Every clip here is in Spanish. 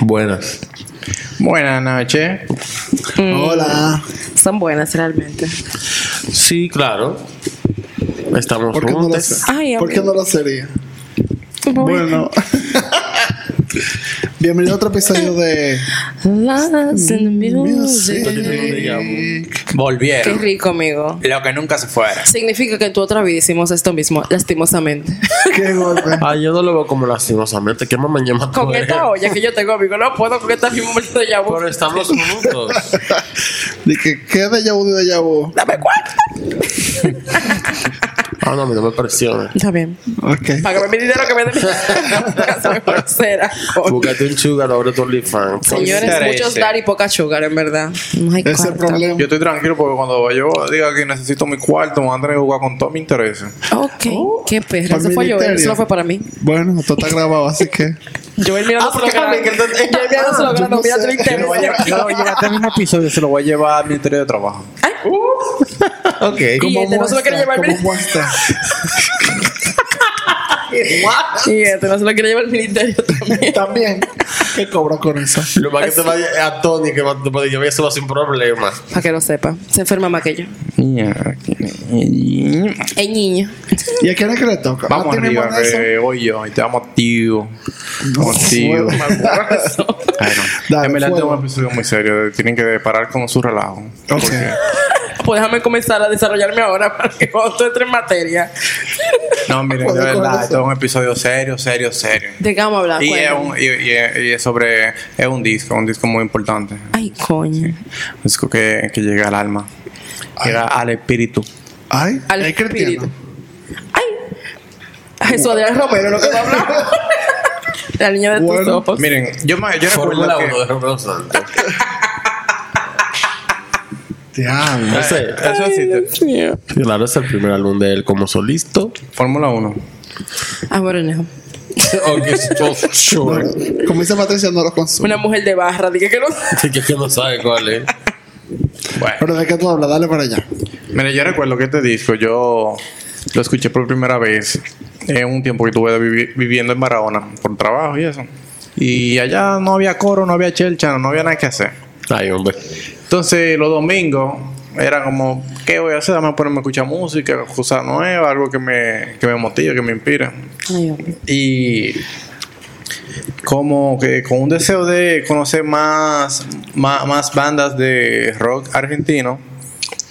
Buenas. Buenas noches. Hola. Son buenas realmente. Sí, claro. Estamos ¿Por qué no lo, juntos. Ay, ¿Por qué no lo sería? Bueno. Bueno. Bienvenido a otro episodio de Lost in the Music. music. Qué Volvieron. rico, amigo. Lo que nunca se fuera. Significa que en tu otra vida hicimos esto mismo, lastimosamente. Qué golpe. Ah, yo no lo veo como lastimosamente. ¿Qué mamá llama con esta olla que yo tengo, amigo, no puedo con esta misma momento de vu. Pero estamos juntos. Dije, ¿qué de vu de vu? Dame cuenta. Ah, no, a mí no me presiona. Está bien. Ok. Págame mi dinero que me dé mi. Búscate un sugar, abre tu OnlyFans. Señores, Considera muchos dar y poca sugar, en verdad. No hay Ese es el cuarto. problema. Yo estoy tranquilo porque cuando yo diga que necesito mi cuarto, me van a tener que jugar con todo mi interés. Ok. Qué perra. Eso fue yo, eso no fue para mí. Bueno, esto está grabado, así que. Yo el mío no se lo grabé. Yo yo grabé. no Mira, tu Yo lo voy a llevar, yo lo voy a llevar a este mismo episodio, se lo voy a llevar al Ministerio de Trabajo. Ok. Y este no se lo quiere llevar al como Y este no se lo quiere llevar al ministerio también. También. ¿Qué cobra con eso? Lo más que te vaya a Tony, que va- te puede llevar eso sin problema. Para que lo sepa. Se enferma más que yo. El niño. ¿Y a quién es que le toca? Vamos ¿A ti mismo arriba, que hoy yo, y te vamos tío. Vamos tío. no. En verdad, es un episodio muy serio. Tienen que parar con su relajo. Ok. Pues déjame comenzar a desarrollarme ahora para que cuando tú entres en materia. No, miren, de verdad, esto es un episodio serio, serio, serio. ¿De qué vamos a hablar? Y es, un, y, y- y es sobre. Es un disco, un disco muy importante. Ay, coño. Un disco que, que llega al alma. Llega al espíritu. Ay, Al ¿hay espíritu. cristiano? Ay. Jesús Adrián Romero, lo que va a hablar. La niña de tus Bueno, ojos. Miren, yo, me, yo Fórmula recuerdo 1 de que. Romeo Santos. Diablo. No sé. Eso existe. Claro, es el primer álbum de él como solista. Fórmula 1. Ah, bueno, no. Como dice Patricia, no lo consume. Una mujer de barra. Dije que no. Sí, que no sabe cuál es. Bueno. Pero de qué tú hablas, dale para allá. Mira, yo recuerdo que este disco yo lo escuché por primera vez en un tiempo que estuve vivi- viviendo en Barahona por trabajo y eso. Y allá no había coro, no había chelcha, no había nada que hacer. Ay, hombre. Entonces los domingos era como, ¿qué voy a hacer? Dame a ponerme a escuchar música, cosas nuevas, algo que me, que me motive, que me inspire. Y como que con un deseo de conocer más, más, más bandas de rock argentino,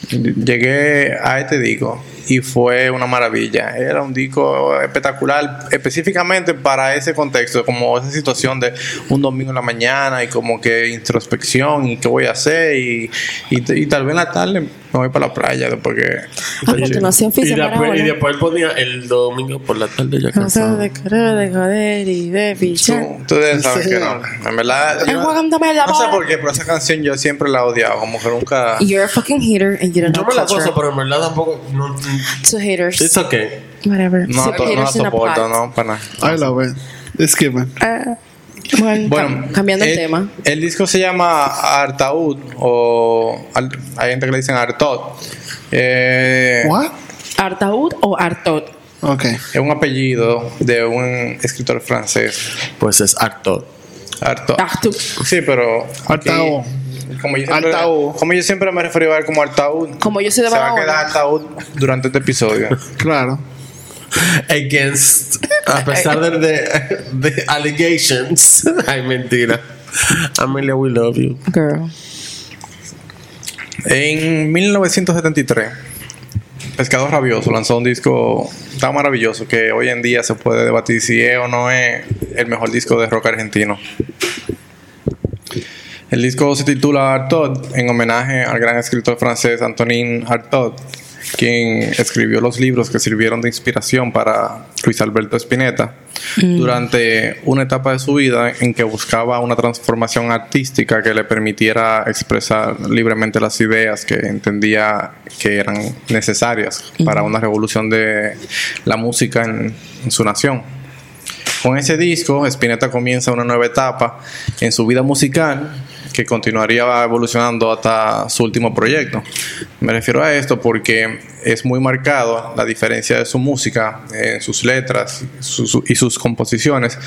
llegué a este disco y fue una maravilla. Era un disco espectacular, específicamente para ese contexto, como esa situación de un domingo en la mañana y como que introspección y qué voy a hacer y, y, tal vez en la tarde me voy para la playa después que... A continuación, Y oficio para después, y después él ponía el domingo por la tarde ya Cosas cansado. de querer, de joder y de pichar. Tú- Ustedes saben Sí. que no. En verdad, yo- no sé por qué, pero esa canción yo siempre la he odiado. Como que nunca. You're a fucking hater and you don't Yo know me la culture. gozo, pero en verdad tampoco. No, To haters. it's okay. Whatever. No, Sí, to- no la soporto, no, para nada. I love it. Esquiven. Ah, bueno, Bueno, cam- cambiando el, el, tema. El disco se llama Artaud o al- hay gente que le dicen Artaud. Eh, ¿What? ¿Artaud o Artot? Ok. es un apellido de un escritor francés. Pues es actor. Artaud. Artaud. Sí, pero. Artaud. Como yo, siempre, Artaud. como yo siempre me refiero a él como Artaud. Como yo soy de Se va a quedar Artaud durante este episodio. Claro. Against. A pesar de, de, de allegations. Ay, mentira. Amelia, we love you. Girl. En 1973, Pescado Rabioso lanzó un disco tan maravilloso que hoy en día se puede debatir si es o no es el mejor disco de rock argentino. El disco se titula Artaud en homenaje al gran escritor francés Antonin Artaud, quien escribió los libros que sirvieron de inspiración para Luis Alberto Spinetta, durante una etapa de su vida en que buscaba una transformación artística que le permitiera expresar libremente las ideas que entendía que eran necesarias para una revolución de la música en, en su nación. Con ese disco, Spinetta comienza una nueva etapa en su vida musical que continuaría evolucionando hasta su último proyecto. Me refiero a esto porque es muy marcado la diferencia de su música, en sus letras y sus composiciones,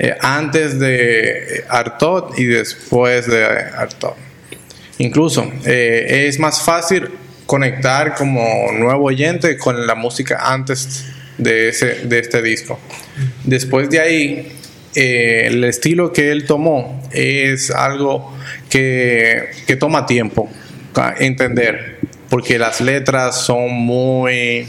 eh, antes de Artaud y después de Artaud. Incluso eh, es más fácil conectar como nuevo oyente con la música antes de, ese, de este disco. Después de ahí, eh, el estilo que él tomó es algo que, que toma tiempo entender, porque las letras son muy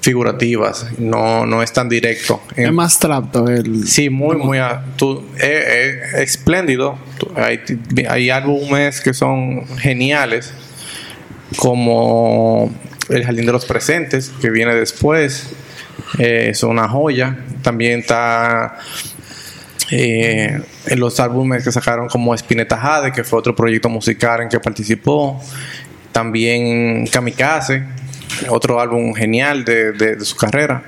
figurativas, no, no es tan directo. Es más trapto el. Sí, muy, muy. tú- eh, eh, espléndido. Tú- Hay, hay álbumes que son geniales, como El Jardín de los Presentes, que viene después. eh, es una joya. También está eh, en los álbumes que sacaron como Spinetta Jade, que fue otro proyecto musical en que participó. También Kamikaze, otro álbum genial de, de- de su carrera.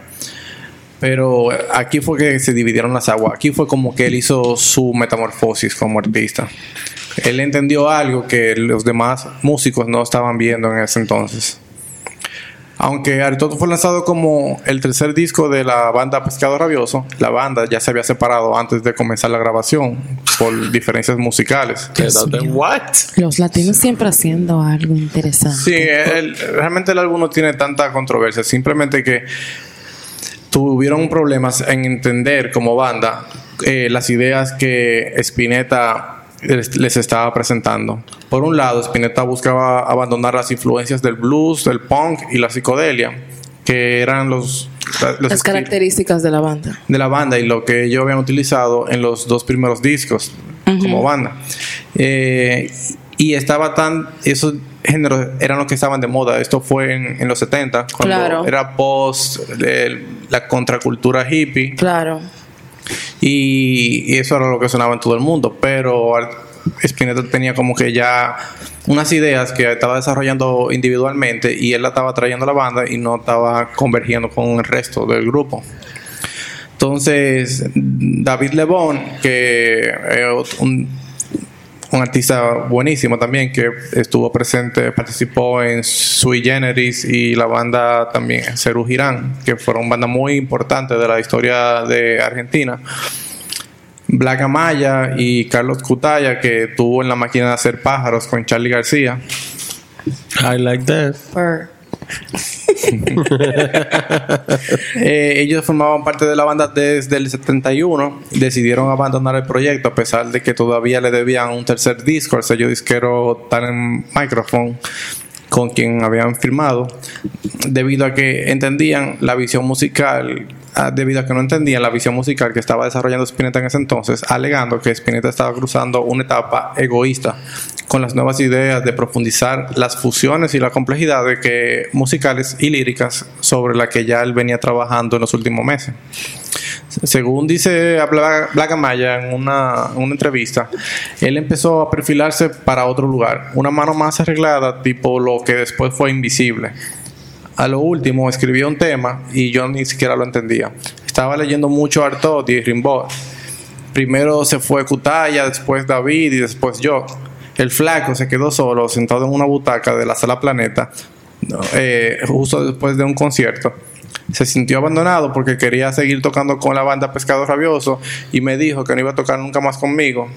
Pero aquí fue que se dividieron las aguas. Aquí fue como que él hizo su metamorfosis como artista. Él entendió algo que los demás músicos no estaban viendo en ese entonces. Aunque Aristotle fue lanzado como el tercer disco de la banda Pescado Rabioso, la banda ya se había separado antes de comenzar la grabación por diferencias musicales. What? Los latinos siempre haciendo algo interesante. Sí, el- realmente el álbum no tiene tanta controversia, simplemente que tuvieron problemas en entender como banda eh, las ideas que Spinetta les, estaba presentando. Por un lado, Spinetta buscaba abandonar las influencias del blues, del punk y la psicodelia, que eran los, los Las características de la banda. de la banda y lo que ellos habían utilizado en los dos primeros discos como banda. Eh, y estaba tan. Esos géneros eran los que estaban de moda. Esto fue en, en los 70, cuando Claro. era post el- la contracultura hippie. Claro. Y, eso era lo que sonaba en todo el mundo. Pero Spinetta tenía como que ya unas ideas que estaba desarrollando individualmente y él la estaba trayendo a la banda y no estaba convergiendo con el resto del grupo. Entonces, David Lebón, que es un, un artista buenísimo también, que estuvo presente, participó en Sui Generis y la banda también Cerú Girán, que fueron bandas muy importantes de la historia de Argentina. Black Amaya y Carlos Cutaya, que tuvo en la máquina de hacer pájaros con Charlie García. I like that. Per- Eh, ellos formaban parte de la banda desde el 71. Decidieron abandonar el proyecto a pesar de que todavía le debían un tercer disco al sello disquero Talent Microphone con quien habían firmado debido a que entendían la visión musical ah, debido a que no entendían la visión musical que estaba desarrollando Spinetta en ese entonces alegando que Spinetta estaba cruzando una etapa egoísta con las nuevas ideas de profundizar las fusiones y la complejidad de que musicales y líricas sobre la que ya él venía trabajando en los últimos meses. Según dice Bla- Black Amaya en una, una entrevista, él empezó a perfilarse para otro lugar, una mano más arreglada, tipo lo que después fue invisible. A lo último escribió un tema y yo ni siquiera lo entendía. Estaba leyendo mucho Artaud y Rimbaud. Primero se fue Cutaya, después David y después yo. El flaco se quedó solo, sentado en una butaca de la sala Planeta, no, eh, justo después de un concierto. Se sintió abandonado porque quería seguir tocando con la banda Pescado Rabioso y me dijo que no iba a tocar nunca más conmigo.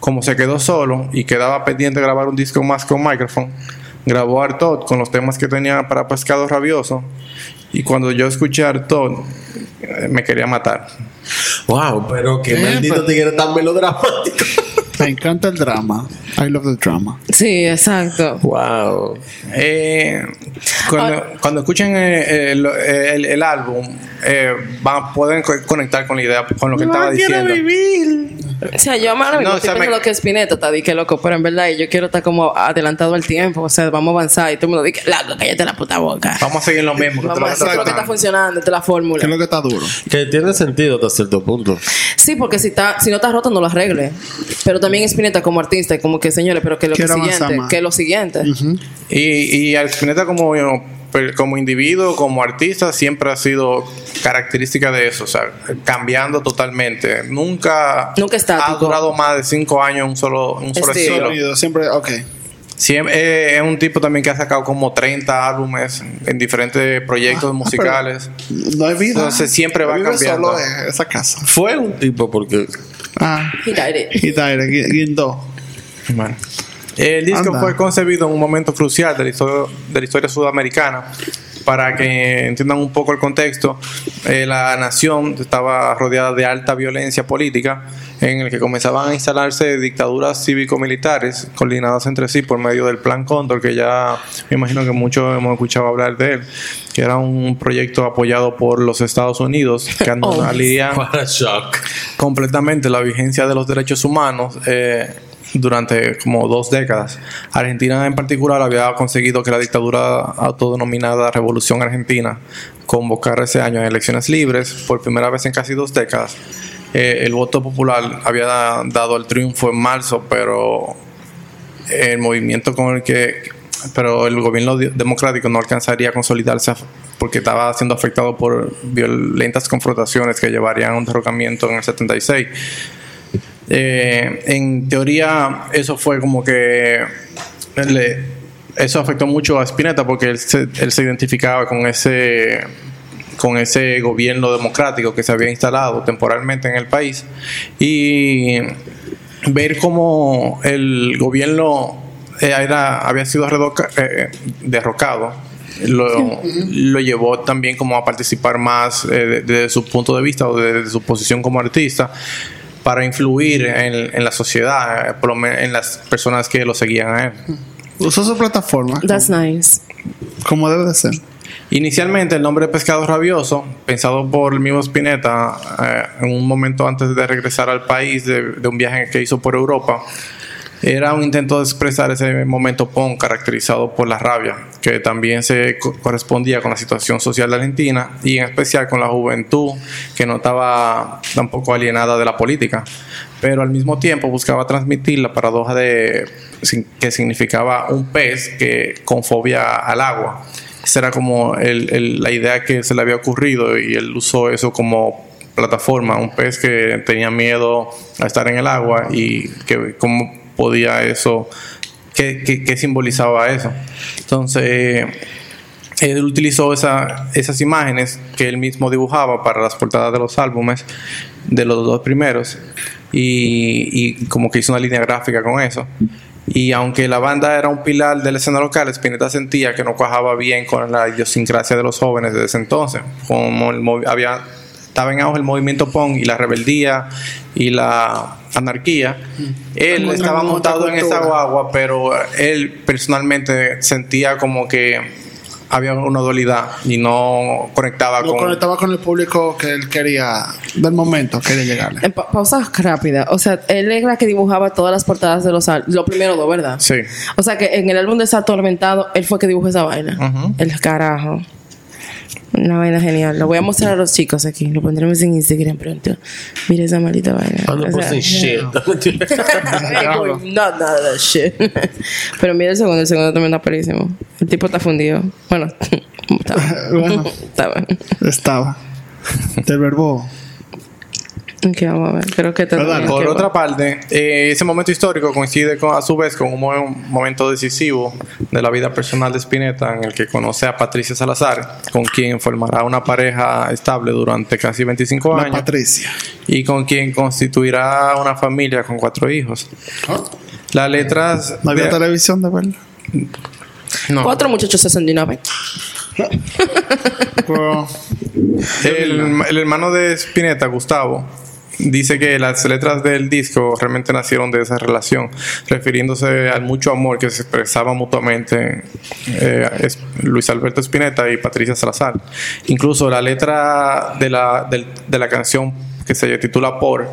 Como se quedó solo y quedaba pendiente de grabar un disco más con micrófono, grabó Artaud con los temas que tenía para Pescado Rabioso y cuando yo escuché a Artaud eh, me quería matar. Wow, pero qué Eh, maldito tigre tan melodramático. Me encanta el drama. I love the drama. Sí, exacto. Wow. Eh, cuando, cuando escuchen eh, el, el- el álbum, eh, van, pueden co- conectar con la idea, con lo que estaba diciendo. O sea, yo ahora mismo No, estoy o sea, me- que Spinetta está di que loco, pero en verdad yo quiero estar como adelantado al tiempo. O sea, vamos a avanzar y todo el mundo dice, loco, cállate la puta boca. Vamos a seguir lo mismo. que te lo Vamos a hacer lo que está funcionando, esta es la fórmula. Que es lo que está duro. Que tiene sentido hasta cierto punto. Sí, porque si está, si no está roto, no lo arregle. Pero también Spinetta como artista, y como que señores, pero que lo que Quiero siguiente, que lo siguiente. Y, y al Spinetta como, como individuo, como artista, siempre ha sido característica de eso, o sea, cambiando totalmente. Nunca, Nunca estático. ha durado más de cinco años en un solo, un solo Estilo. estilo. Siempre, ok. Siempre, eh, es un tipo también que ha sacado como 30 álbumes en diferentes proyectos Ah, musicales. No hay vida. Entonces, siempre va cambiando. solo en esa casa. Fue un tipo porque Ah. He died it. Y Tyre, guindó. Bueno. El disco Anda. fue concebido en un momento crucial de la historia, de la historia sudamericana. Para que entiendan un poco el contexto, eh, la nación estaba rodeada de alta violencia política, en el que comenzaban a instalarse dictaduras cívico-militares coordinadas entre sí por medio del Plan Cóndor, que ya me imagino que muchos hemos escuchado hablar de él, que era un proyecto apoyado por los Estados Unidos, que anularía shock. completamente la vigencia de los derechos humanos eh, durante como dos décadas. Argentina en particular había conseguido que la dictadura autodenominada Revolución Argentina convocara ese año en elecciones libres por primera vez en casi dos décadas. Eh, el voto popular había dado el triunfo en marzo, pero el movimiento con el que pero el gobierno de- democrático no alcanzaría a consolidarse porque estaba siendo afectado por violentas confrontaciones que llevarían a un derrocamiento en el 76. Eh, en teoría, eso fue como que eso afectó mucho a Spinetta porque él se, él se identificaba con ese con ese gobierno democrático que se había instalado temporalmente en el país y ver cómo el gobierno eh, era, había sido redoca- eh, derrocado lo, lo llevó también como a participar más eh, desde su punto de vista o desde su posición como artista para influir en, en la sociedad, eh, por lo men- en las personas que lo seguían a él. Usó su plataforma. That's nice. Como debe de ser. Inicialmente el nombre Pescado Rabioso, pensado por el mismo Spinetta eh, en un momento antes de regresar al país de, de un viaje que hizo por Europa, era un intento de expresar ese momento punk caracterizado por la rabia, que también se co- correspondía con la situación social de Argentina y en especial con la juventud que no estaba tampoco alienada de la política, pero al mismo tiempo buscaba transmitir la paradoja de que significaba un pez que con fobia al agua. Era como el- el- la idea que se le había ocurrido y él usó eso como plataforma, un pez que tenía miedo a estar en el agua y que cómo podía eso, qué, simbolizaba eso. Entonces, él utilizó esa- esas imágenes que él mismo dibujaba para las portadas de los álbumes de los dos primeros y como que hizo una línea gráfica con eso. Y aunque la banda era un pilar de la escena local, Spinetta sentía que no cuajaba bien con la idiosincrasia de los jóvenes de ese entonces. Como el había, estaba en auge el movimiento punk y la rebeldía y la anarquía. Él Como estaba montado en esa guagua, pero él personalmente sentía como que había una dualidad y no conectaba No con... conectaba con el público que él quería, del momento, quería llegarle. En pa- pausa rápida. O sea, él era que dibujaba todas las portadas de los álbumes. Lo primero dos, ¿verdad? Sí. O sea, que en el álbum de Atormentado, él fue que dibujó esa vaina. El carajo. Una vaina genial. Lo voy a mostrar a los chicos aquí. Lo pondremos en Instagram pronto. Mira esa maldita vaina. I'm not O sea, posting shit. Like, not none of that shit. Pero mira el segundo, el segundo también está perísimo. El tipo está fundido. Bueno, estaba. Bueno. estaba. Estaba. Del verbo. Ok, vamos a ver. Creo que. Por que- otra parte, eh, ese momento histórico coincide con, a su vez con un mo- momento decisivo de la vida personal de Spinetta en el que conoce a Patricia Salazar, con quien formará una pareja estable durante casi 25 La años Patricia. y con quien constituirá una familia con cuatro hijos. Las letras... No había de- televisión de verla. no. Cuatro muchachos 69. Pero, El, el hermano de Spinetta, Gustavo, dice que las letras del disco realmente nacieron de esa relación, refiriéndose al mucho amor que se expresaba mutuamente eh, es- Luis Alberto Spinetta y Patricia Salazar. Incluso la letra de la, del- de la canción que se titula Por,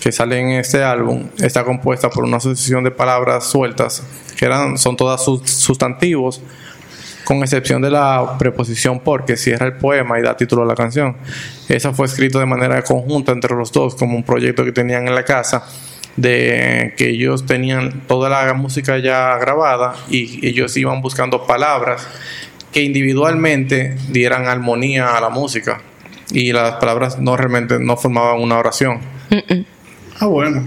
que sale en este álbum, está compuesta por una asociación de palabras sueltas, que eran, son todas sus- sustantivos, con excepción de la preposición por, que cierra el poema y da título a la canción. Esa fue escrito de manera conjunta entre los dos, como un proyecto que tenían en la casa, de que ellos tenían toda la música ya grabada y ellos iban buscando palabras que individualmente dieran armonía a la música. Y las palabras no realmente no formaban una oración. Ah, bueno.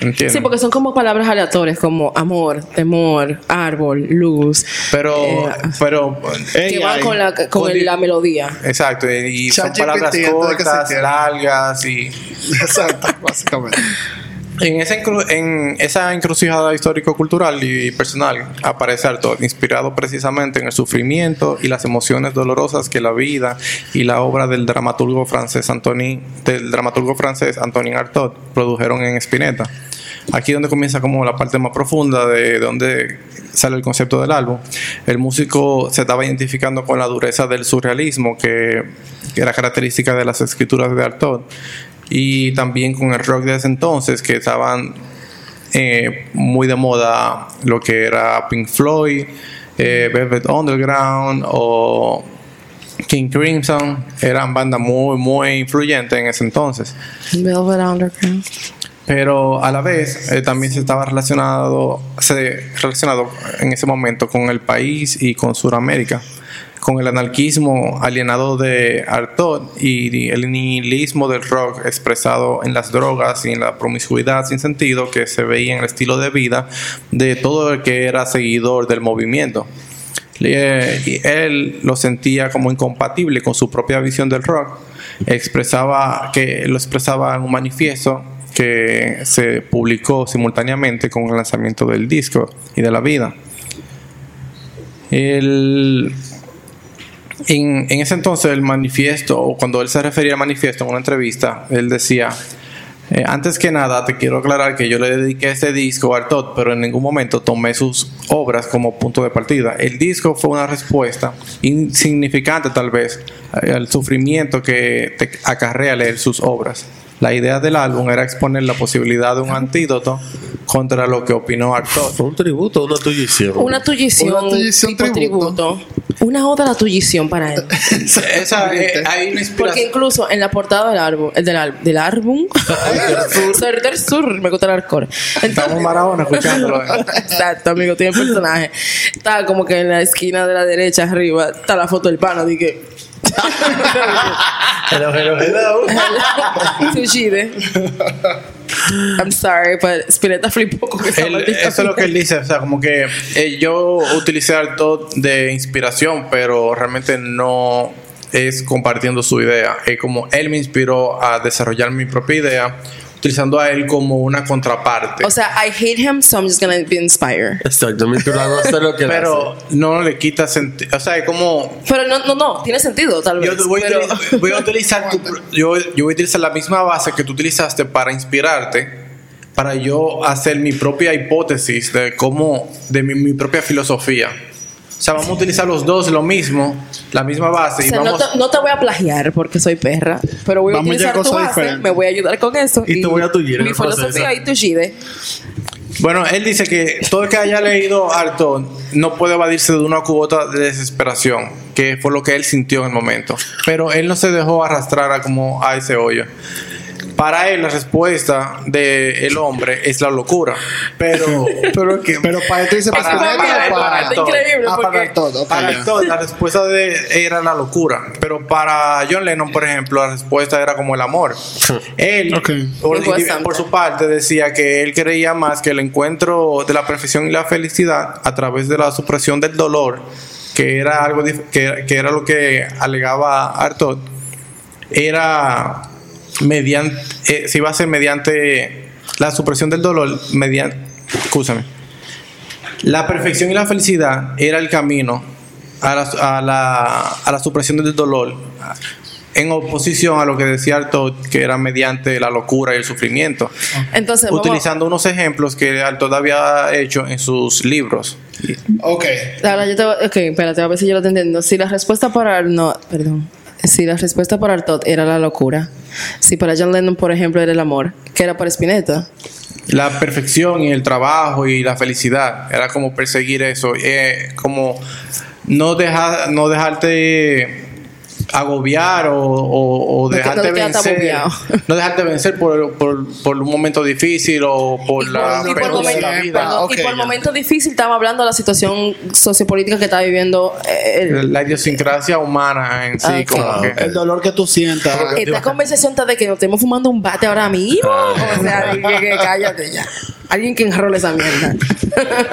¿Entiendes? Sí, porque son como palabras aleatorias como amor, temor, árbol, luz. Pero, Eh, pero que van con la, con el- la melodía. Exacto, y son ChatGPT, palabras entonces, ¿qué se cortas, largas y Exacto, básicamente. En esa, en encrucijada histórico-cultural y personal aparece Artaud, inspirado precisamente en el sufrimiento y las emociones dolorosas que la vida y la obra del dramaturgo francés Antoni, del dramaturgo francés Antonin Artaud produjeron en Spinetta. Aquí donde comienza como la parte más profunda de donde sale el concepto del álbum. El músico se estaba identificando con la dureza del surrealismo que era característica de las escrituras de Artaud y también con el rock de ese entonces que estaban eh, muy de moda lo que era Pink Floyd, eh, Velvet Underground o King Crimson eran bandas muy muy influyentes en ese entonces Velvet Underground. pero a la vez eh, también se estaba relacionado se relacionado en ese momento con el país y con Sudamérica con el anarquismo alienado de Artaud y el nihilismo del rock expresado en las drogas y en la promiscuidad sin sentido que se veía en el estilo de vida de todo el que era seguidor del movimiento. Él lo sentía como incompatible con su propia visión del rock. Expresaba que lo expresaba en un manifiesto que se publicó simultáneamente con el lanzamiento del disco y de la vida. El, en, en ese entonces el manifiesto, o cuando él se refería al manifiesto en una entrevista, él decía, eh, antes que nada te quiero aclarar que yo le dediqué este disco a Artaud, pero en ningún momento tomé sus obras como punto de partida. El disco fue una respuesta insignificante tal vez al sufrimiento que te acarrea leer sus obras. La idea del álbum era exponer la posibilidad de un antídoto contra lo que opinó Artaud. Fue un tributo, una tullición. Una tullición, Una tullición tipo tributo. tributo. Una oda a la tullición para él. Esa, eh, hay una Porque incluso en la portada del álbum, el del, al- del álbum, Soy del sur, me gusta el alcohol. Estamos Maradona escuchándolo. Exacto, amigo, tiene personaje. Está como que en la esquina de la derecha arriba está la foto del pana, de que. Hello, hello, hello. Sushide. I'm sorry, but Spinetta flipó con esa Él- eso es lo que él dice, o sea, como que eh, yo utilicé Artaud de inspiración, pero realmente no es compartiendo su idea. Es como él me inspiró a desarrollar mi propia idea, utilizando a él como una contraparte. O sea, I hate him, so I'm just gonna be inspired. Exactamente, hago hacer lo que pero hace. no le quita sentido. O sea, es como. Pero no, no, no, tiene sentido, tal vez. Yo voy, a pero- utili- voy a utilizar tu- yo, yo voy a utilizar la misma base que tú utilizaste para inspirarte para yo hacer mi propia hipótesis de cómo de mi, mi propia filosofía o sea vamos a utilizar los dos lo mismo la misma base O y sea, no, vamos te, no te voy a plagiar porque soy perra, pero voy a Vamos utilizar a tu base, diferentes. me voy a ayudar con eso. Y te voy a tullir en Mi filosofía y tu shide. bueno él dice que todo el que haya leído Arton no puede evadirse de una cuota de desesperación que fue lo que él sintió en el momento pero él no se dejó arrastrar a como a ese hoyo para él la respuesta del hombre es la locura pero pero que Pero para dice Para- Spinetta para- para, todo. increíble Ah, para todo. ok, Para ya. todo, la respuesta de era la locura. Pero para John Lennon, por ejemplo, la respuesta era como el amor. Él, por, su parte, decía que él creía más que el encuentro de la perfección y la felicidad a través de la supresión del dolor, que era algo que era lo que alegaba Artaud, era mediante, eh, se iba a hacer mediante la supresión del dolor, mediante, escúchame, la perfección y la felicidad era el camino a la, a la, a la supresión del dolor en oposición a lo que decía Artaud, que era mediante la locura y el sufrimiento, Entonces, vamos- utilizando unos ejemplos que Artaud había hecho en sus libros. Ok. Ahora yo te voy, ok, espérate, a ver si yo lo estoy entendiendo. Si la respuesta para no, perdón. Si la respuesta para Artot era la locura. Si para John Lennon, por ejemplo, era el amor. ¿Qué era para Spinetta? La perfección y el trabajo y la felicidad, era como perseguir eso, eh, como no, no dejarte agobiar o, o- o dejarte no vencer agobiado. no dejarte vencer por, por, por un momento difícil o por la y por, pérdida de momento, la vida perdón, y por ya. momento difícil estaba hablando de la situación sociopolítica que está viviendo eh, el- la idiosincrasia humana en sí Ah, como que El dolor que tú sientas. Esta conversación está de que nos estemos fumando un bate ahora mismo. O sea, que cállate ya. Alguien que enrole esa mierda.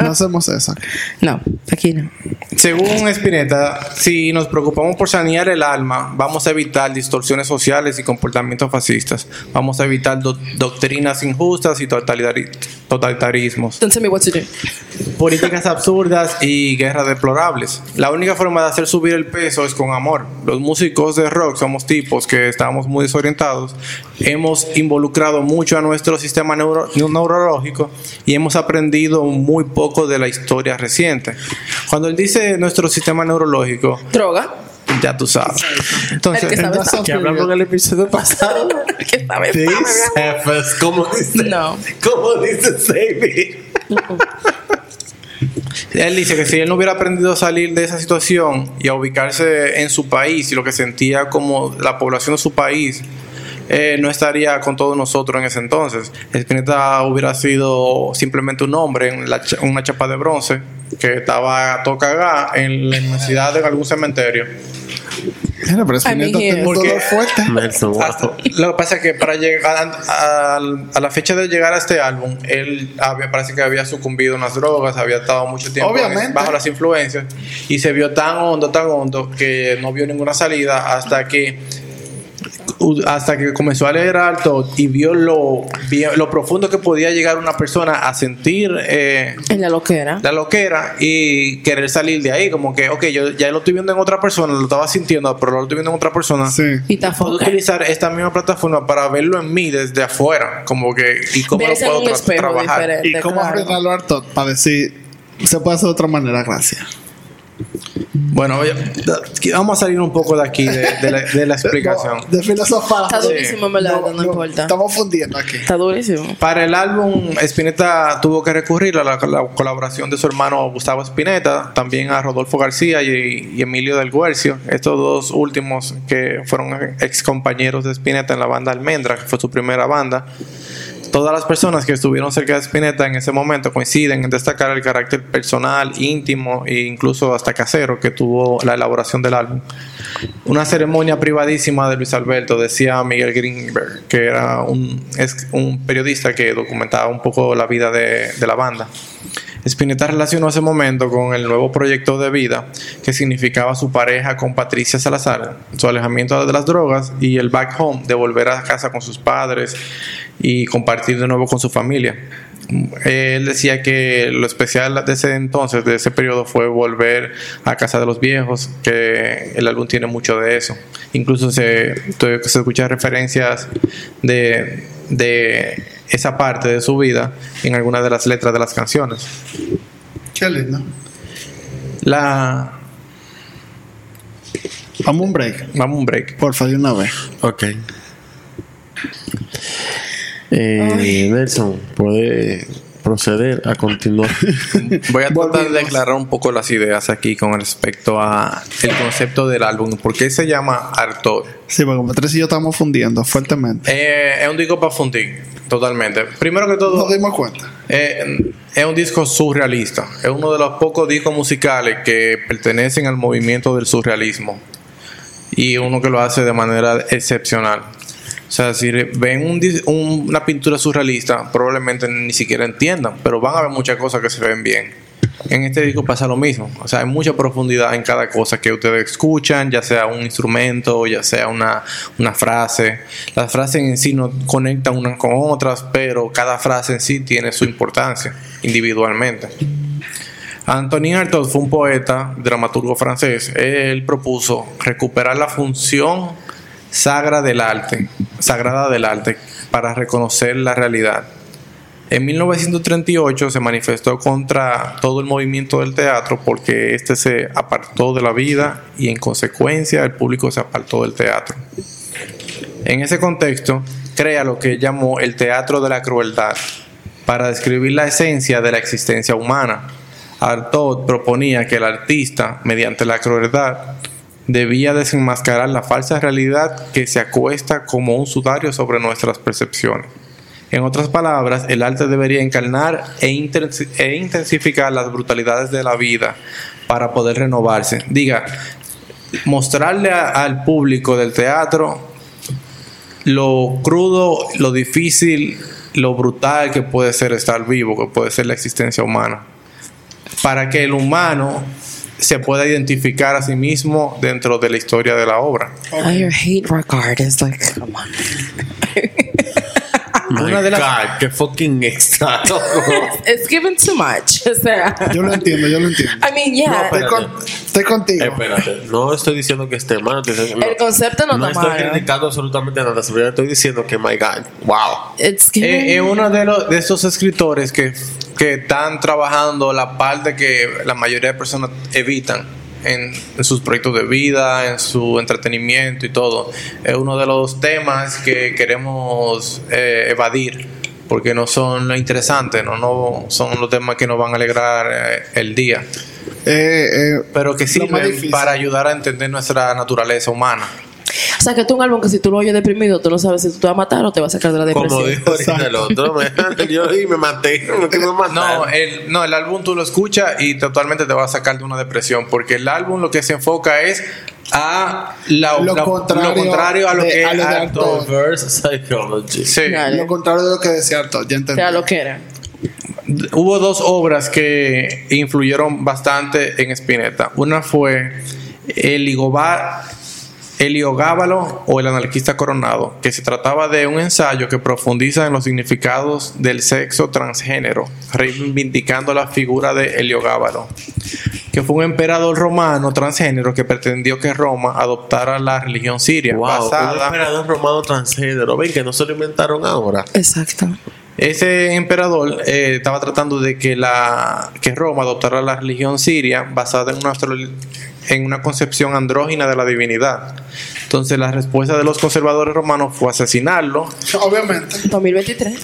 No hacemos eso. no, aquí no. Según Spinetta, si nos preocupamos por sanear el alma, vamos a evitar distorsiones sociales y comportamientos fascistas. Vamos a evitar do- doctrinas injustas y totalitari- totalitarismos, Don't tell me what to do. políticas absurdas y guerras deplorables. La única forma de hacer subir el peso es con amor. Los músicos de rock somos tipos que estamos muy desorientados. Hemos involucrado mucho a nuestro sistema neuro- neurológico y hemos aprendido muy poco de la historia reciente. Cuando él dice nuestro sistema neurológico, Droga. ya tú sabes. Entonces, que sabe. Que hablamos en el episodio pasado. ¿Qué sabe? ¿cómo dice? No. ¿Cómo dice Sadie? él dice que si él no hubiera aprendido a salir de esa situación y a ubicarse en su país y lo que sentía como la población de su país, eh, no estaría con todos nosotros en ese entonces. Spinetta hubiera sido simplemente un hombre en la cha- una chapa de bronce que estaba tocada en la inmensidad de algún cementerio. Mira, pero Spinetta un Porque- dolor fuerte. Hasta- lo que pasa es que para llegar a, a- a la fecha de llegar a este álbum, él había, parece que había sucumbido a unas drogas, había estado mucho tiempo Obviamente. bajo las influencias y se vio tan hondo, tan hondo que no vio ninguna salida hasta que hasta que comenzó a leer alto y vio lo, lo profundo que podía llegar una persona a sentir eh, En la loquera. la loquera y querer salir de ahí, como que, ok, yo ya lo estoy viendo en otra persona, lo estaba sintiendo, pero lo estoy viendo en otra persona. Sí. Y Puedo utilizar esta misma plataforma para verlo en mí desde afuera, como que y cómo lo puedo tra- trabajar. ¿Y cómo claro. arreglarlo harto para decir se puede hacer de otra manera? Gracias. Bueno, vamos a salir un poco de aquí de, de la, de la explicación. No, de filosofar. Está durísimo, en verdad, no, importa. Estamos fundiendo aquí. Está durísimo. Para el álbum, Spinetta tuvo que recurrir a la, la colaboración de su hermano Gustavo Spinetta, también a Rodolfo García y, y Emilio del Guercio, estos dos últimos que fueron ex compañeros de Spinetta en la banda Almendra, que fue su primera banda. Todas las personas que estuvieron cerca de Spinetta en ese momento coinciden en destacar el carácter personal, íntimo e incluso hasta casero que tuvo la elaboración del álbum. Una ceremonia privadísima de Luis Alberto, decía Miguel Greenberg, que era un, un periodista que documentaba un poco la vida de la banda. Spinetta relacionó ese momento con el nuevo proyecto de vida que significaba su pareja con Patricia Salazar, su alejamiento de las drogas y el back home de volver a casa con sus padres y compartir de nuevo con su familia. Él decía que lo especial de ese entonces, de ese periodo, fue volver a casa de los viejos, que el álbum tiene mucho de eso. Incluso se, se escuchan referencias de, de esa parte de su vida en algunas de las letras de las canciones. Qué lindo. La, Vamos a un break. vamos un break. Porfa, de una vez. Ok. Eh, Nelson, puede proceder a continuar. Voy a tratar de aclarar un poco las ideas aquí con respecto a el concepto del álbum. ¿Por qué se llama Artor? Sí, porque Patricia y yo estamos fundiendo fuertemente. Eh, es un disco para fundir, totalmente. Primero que todo, Nos dimos cuenta. Eh, es un disco surrealista. Es uno de los pocos discos musicales que pertenecen al movimiento del surrealismo. Y uno que lo hace de manera excepcional. O sea, si ven un dis- un- una pintura surrealista, probablemente ni siquiera entiendan, pero van a ver muchas cosas que se ven bien. En este disco pasa lo mismo. O sea, hay mucha profundidad en cada cosa que ustedes escuchan, ya sea un instrumento, ya sea una, una frase. Las frases en sí no conectan unas con otras, pero cada frase en sí tiene su importancia individualmente. Antonin Artaud fue un poeta, dramaturgo francés. Él propuso recuperar la función sagra del arte, sagrada del arte, para reconocer la realidad. En 1938 se manifestó contra todo el movimiento del teatro porque este se apartó de la vida y en consecuencia el público se apartó del teatro. En ese contexto, crea lo que llamó el teatro de la crueldad para describir la esencia de la existencia humana. Artaud proponía que el artista, mediante la crueldad, debía desenmascarar la falsa realidad que se acuesta como un sudario sobre nuestras percepciones. En otras palabras, el arte debería encarnar e, e intensificar las brutalidades de la vida para poder renovarse. Diga, mostrarle al público del teatro lo crudo, lo difícil, lo brutal que puede ser estar vivo, que puede ser la existencia humana. Para que el humano se pueda identificar a sí mismo dentro de la historia de la obra. I My Una de las- God, qué fucking extra. It's given too much. O sea, Yo lo entiendo, yo lo entiendo. I mean, yeah. Estoy, con- estoy contigo. Espérate, no estoy diciendo que esté mal. estoy diciendo- el concepto no, no está estoy mal. criticando absolutamente nada. Simplemente estoy diciendo que, my God, wow. Given. Eh, Es uno de, los, de esos escritores que, que están trabajando la parte que la mayoría de personas evitan en, en sus proyectos de vida, en su entretenimiento y todo. Es uno de los temas que queremos eh, evadir porque no son lo interesante, no, no son los temas que nos van a alegrar eh, el día, Eh, pero que sirven para ayudar a entender nuestra naturaleza humana. O sea, que tú un álbum que si tú lo oyes deprimido, tú no sabes si tú te vas a matar o te vas a sacar de la Como depresión. dijo ahorita el otro, me, yo y me maté. me No, el, no, el álbum tú lo escuchas y totalmente te va a sacar de una depresión, porque el álbum lo que se enfoca es a la- Lo la- contrario lo contrario a lo de- que a lo de. Reverse psychology. Sí. Dale. lo contrario de lo que decía Arto, ya O entendí. sea, lo que era. Hubo dos obras que influyeron bastante en Spinetta. Una fue El Igoba- Heliogábalo o El anarquista coronado, que se trataba de un ensayo que profundiza en los significados del sexo transgénero, reivindicando la figura de Heliogábalo, que fue un emperador romano transgénero que pretendió que Roma adoptara la religión siria, Wow, un emperador romano transgénero. Ven que no se lo inventaron ahora. Exacto. Ese emperador eh, estaba tratando de que la que Roma adoptara la religión siria basada en una, astro- en una concepción andrógina de la divinidad. Entonces la respuesta de los conservadores romanos fue asesinarlo, Obviamente, 2023.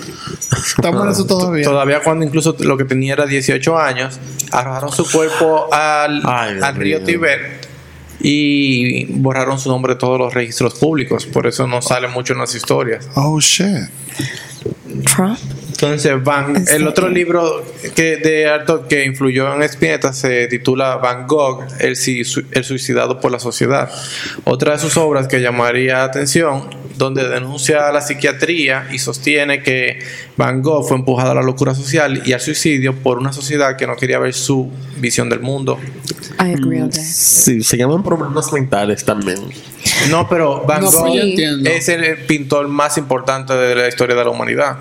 estamos en eso todavía. todavía cuando incluso lo que tenía era 18 años, arrojaron su cuerpo al, Ay, al río. Tíber y borraron su nombre de todos los registros públicos, por eso no sale mucho en las historias. Oh shit. Trump. Entonces, Van, ¿En el otro libro que de Artaud que influyó en Spinetta se titula Van Gogh, el, si- el suicidado por la sociedad. Otra de sus obras que llamaría la atención, donde denuncia la psiquiatría y sostiene que Van Gogh fue empujado a la locura social y al suicidio por una sociedad que no quería ver su visión del mundo. I agree on that. Sí, se llaman problemas mentales también. No, pero Van No, Gogh es el pintor más importante de la historia de la humanidad.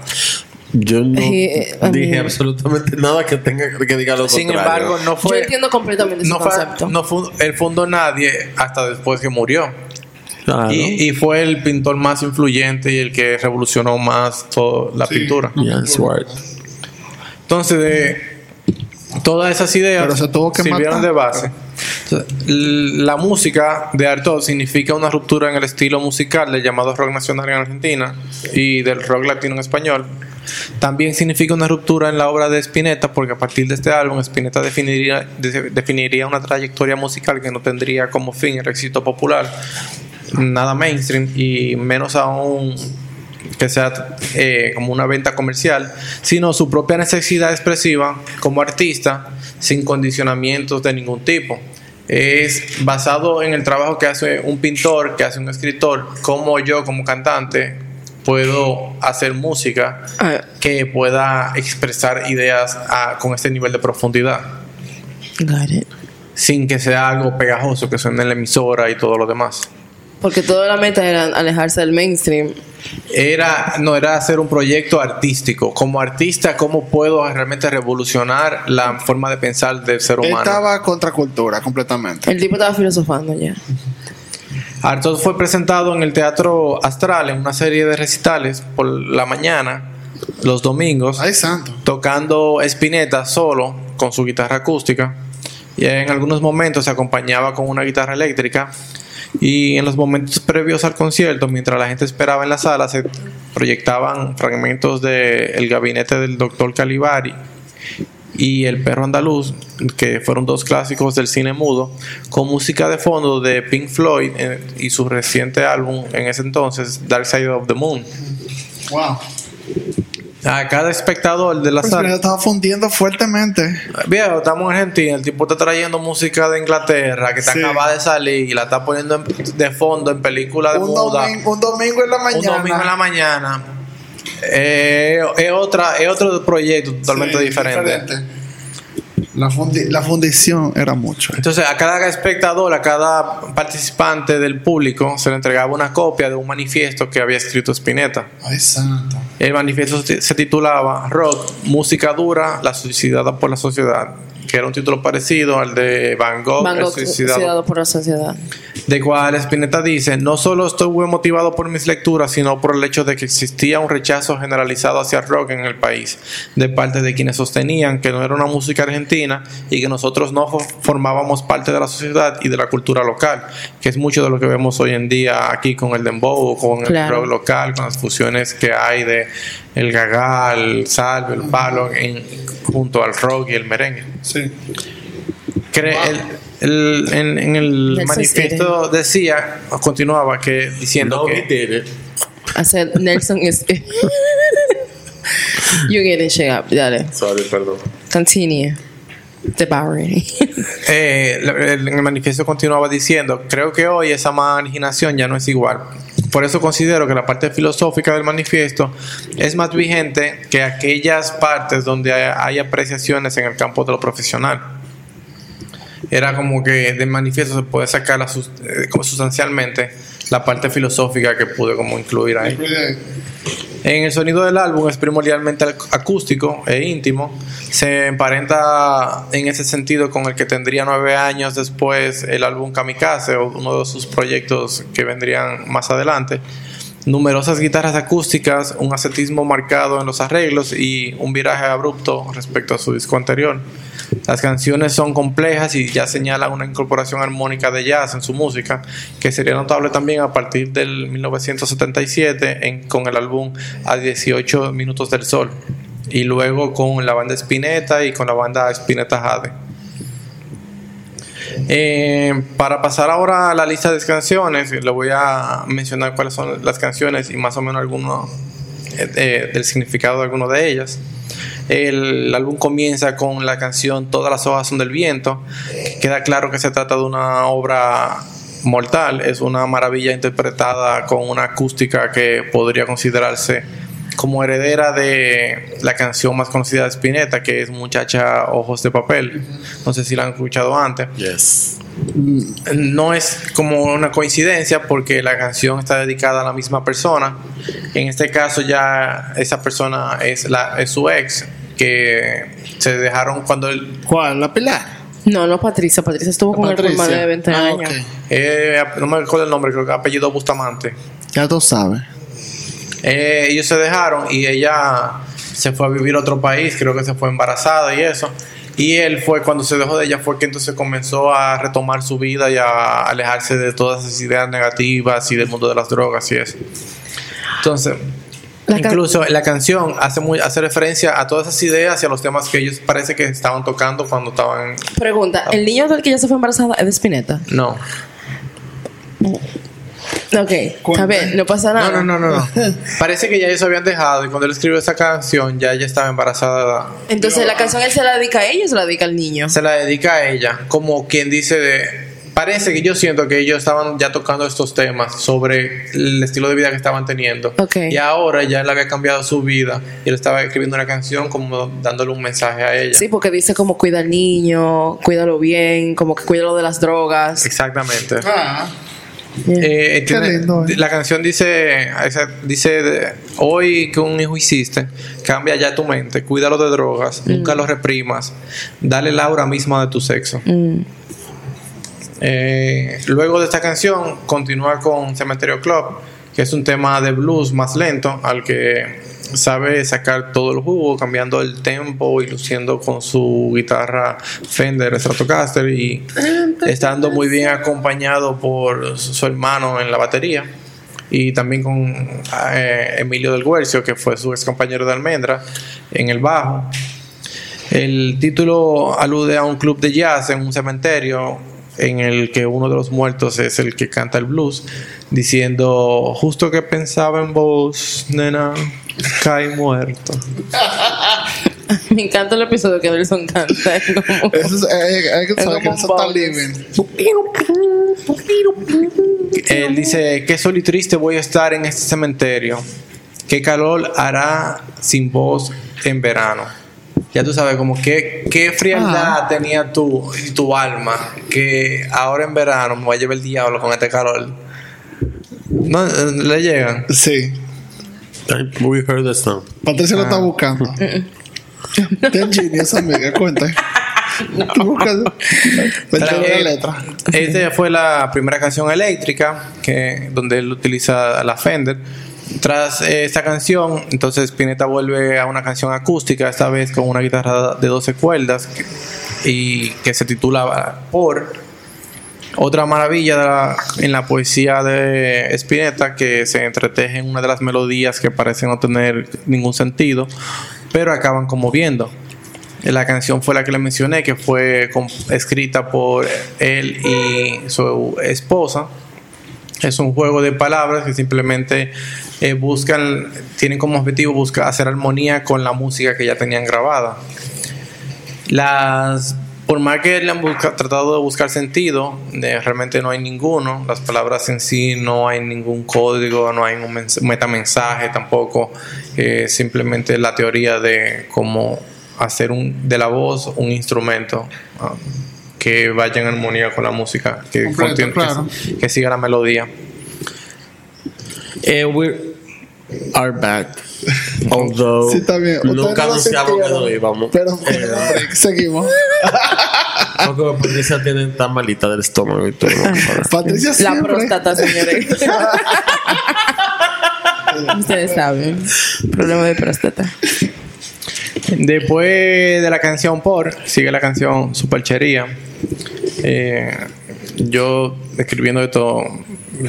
Yo no Eh, dije absolutamente nada que tenga que diga lo Sin contrario. embargo, no Yo fue... entiendo completamente ese no fue, concepto. no fue el fundó nadie hasta después que murió. Claro. Y, y fue el pintor más influyente y el que revolucionó más toda la pintura. Swart. Entonces, de todas esas ideas Pero se tuvo que sirvieron matar. de base. La música de Artaud significa una ruptura en el estilo musical del llamado rock nacional en Argentina y del rock latino en español. También significa una ruptura en la obra de Spinetta porque a partir de este álbum Spinetta definiría, de- definiría una trayectoria musical que no tendría como fin el éxito popular, nada mainstream y menos aún que sea eh, como una venta comercial, sino su propia necesidad expresiva como artista sin condicionamientos de ningún tipo. Es basado en el trabajo que hace un pintor, que hace un escritor, como yo como cantante puedo hacer música Ah, que pueda expresar ideas a- con este nivel de profundidad, got it. sin que sea algo pegajoso que suene en la emisora y todo lo demás. Porque toda la meta era alejarse del mainstream. Era, no, era hacer un proyecto artístico. Como artista, ¿cómo puedo realmente revolucionar la forma de pensar del ser Él humano? estaba contra cultura completamente. El tipo estaba filosofando ya. Artaud fue presentado en el Teatro Astral en una serie de recitales por la mañana, los domingos, Ay, santo. tocando Spinetta solo con su guitarra acústica. Y en algunos momentos se acompañaba con una guitarra eléctrica. Y en los momentos previos al concierto, mientras la gente esperaba en la sala, se proyectaban fragmentos de El gabinete del doctor Calibari y El perro andaluz, que fueron dos clásicos del cine mudo, con música de fondo de Pink Floyd eh, y su reciente álbum en ese entonces, Dark Side of the Moon. Wow. A cada espectador de la Pues sala. estaba fundiendo fuertemente. Viejo, estamos en Argentina, el tipo está trayendo música de Inglaterra que está Sí. acaba de salir y la está poniendo en- de fondo en películas de Un muda. domingo, un domingo en la un mañana. domingo en la mañana. Eh, es otra, es otro proyecto totalmente Sí, diferente. La, fundi- la fundición era mucho. Entonces, a cada espectador, a cada participante del público, se le entregaba una copia de un manifiesto que había escrito Spinetta. Ay, santo. El manifiesto se titulaba Rock, música dura, la suicidada por la sociedad, que era un título parecido al de Van Gogh, Van el Gogh suicidado suicidado por la sociedad. De cual Spinetta dice, no solo estuve motivado por mis lecturas, sino por el hecho de que existía un rechazo generalizado hacia el rock en el país, de parte de quienes sostenían que no era una música argentina y que nosotros no fo- formábamos parte de la sociedad y de la cultura local, que es mucho de lo que vemos hoy en día aquí con el dembow, con el Claro. rock local, con las fusiones que hay de el gaga, el salve, el palo, en- junto al rock y el merengue. Sí. Cre- el- el- en, en el Nelson manifiesto decía, continuaba que diciendo No, he que did it. Hacer Nelson es. you get it, shut up. Dale. Sorry, perdón. Continue. Devouring. eh, en el manifiesto continuaba diciendo, creo que hoy esa marginación ya no es igual. Por eso considero que la parte filosófica del manifiesto es más vigente que aquellas partes donde hay, hay apreciaciones en el campo de lo profesional. Era como que del manifiesto se puede sacar la eh, sustancialmente la parte filosófica que pude como incluir ahí. En el sonido del álbum es primordialmente ac- acústico e íntimo. Se emparenta en ese sentido con el que tendría nueve años después el álbum Kamikaze, uno de sus proyectos que vendrían más adelante. Numerosas guitarras acústicas, un ascetismo marcado en los arreglos y un viraje abrupto respecto a su disco anterior. Las canciones son complejas y ya señalan una incorporación armónica de jazz en su música, que sería notable también a partir del 1977 en- con el álbum A 18 Minutos del Sol, y luego con la banda Spinetta y con la banda Spinetta Jade. Eh, para pasar ahora a la lista de canciones, le voy a mencionar cuáles son las canciones y más o menos alguno eh, eh, del significado de alguna de ellas. El álbum comienza con la canción Todas las hojas son del viento. Queda claro que se trata de una obra mortal, es una maravilla interpretada con una acústica que podría considerarse como heredera de la canción más conocida de Spinetta, que es Muchacha Ojos de Papel. No sé si la han escuchado antes. Yes. No es como una coincidencia porque la canción está dedicada a la misma persona. En este caso ya esa persona es, la, es su ex que se dejaron cuando él ¿Cuál? ¿La Pilar? No, no Patricia. Patricia estuvo con él por más de 20 Ah, años. eh, no me recuerdo el nombre, creo que apellido Bustamante. Ya tú sabes. Eh, ellos se dejaron y ella se fue a vivir a otro país, creo que se fue embarazada y eso. Y él fue, cuando se dejó de ella, fue que entonces comenzó a retomar su vida y a alejarse de todas esas ideas negativas y del mundo de las drogas y eso. Entonces, La incluso la canción hace, muy, hace referencia a todas esas ideas y a los temas que ellos parece que estaban tocando cuando estaban... Pregunta: ¿el niño del que ya se fue embarazada es de Spinetta? No. Ok, está bien, no pasa nada. No, no, no, no. Parece que ya ellos habían dejado y cuando él escribió esa canción ya ella estaba embarazada Entonces, ¿la canción él se la dedica a ella o se la dedica al niño? se la dedica a ella, como quien dice de... Parece que yo siento que ellos estaban ya tocando estos temas sobre el estilo de vida que estaban teniendo. Ok. Y ahora ya él había cambiado su vida y él estaba escribiendo una canción como dándole un mensaje a ella. Sí, porque dice como cuida al niño, cuídalo bien, como que cuídalo de las drogas. Exactamente. Ah, Eh, tiene- lindo, eh. La canción dice, dice hoy que un hijo hiciste, cambia ya tu mente, cuídalo de drogas, nunca lo reprimas, dale la aura misma de tu sexo. Mm. Eh, luego de esta canción continúa con Cementerio Club, que es un tema de blues más lento, al que sabe sacar todo el jugo, cambiando el tempo y luciendo con su guitarra Fender Stratocaster y estando muy bien acompañado por su hermano en la batería y también con eh, Emilio del Guercio, que fue su ex compañero de Almendra, en el bajo. El título alude a un club de jazz en un cementerio en el que uno de los muertos es el que canta el blues, diciendo, justo que pensaba en vos, nena, cae muerto. Me encanta el episodio que Nelson canta. es como- Eso es, eh, hay que saber que eso está living. Él dice, qué solo y triste voy a estar en este cementerio. Qué calor hará sin vos en verano. Ya tú sabes, como que, qué frialdad tenía tu, tu alma, que ahora en verano me va a llevar el diablo con este calor. No, eh, le llegan. Sí. I- We heard the song. Patricia lo Ah. está buscando. Ten genius, amiga, cuenta. Una Eh, letra. Esta fue la primera canción eléctrica que, donde él utiliza la Fender. Tras esta canción, entonces Spinetta vuelve a una canción acústica, esta vez con una guitarra de 12 cuerdas que- y que se titula Por. Otra maravilla de la- en la poesía de Spinetta que se entreteje en una de las melodías que parecen no tener ningún sentido, pero acaban conmoviendo. La canción fue la que le mencioné, que fue escrita por él y su esposa. Es un juego de palabras que simplemente eh, buscan, tienen como objetivo buscar hacer armonía con la música que ya tenían grabada. Las, por más que le han busca- tratado de buscar sentido, eh, realmente no hay ninguno. Las palabras en sí no hay ningún código, no hay un mens- metamensaje tampoco. Eh, simplemente la teoría de cómo hacer un, de la voz un instrumento ah, que vaya en armonía con la música, que, Completo, contiene- que- claro. que siga la melodía. Eh, are back. Although Sí. Ustedes nunca anunciamos que sintieron, no íbamos. Pero Eh, seguimos. porque Patricia tiene tan malita del estómago y todo. Patricia La siempre. próstata, señores. Ustedes saben. Problema de próstata. Después de la canción Por, sigue la canción Superchería. Eh, yo escribiendo esto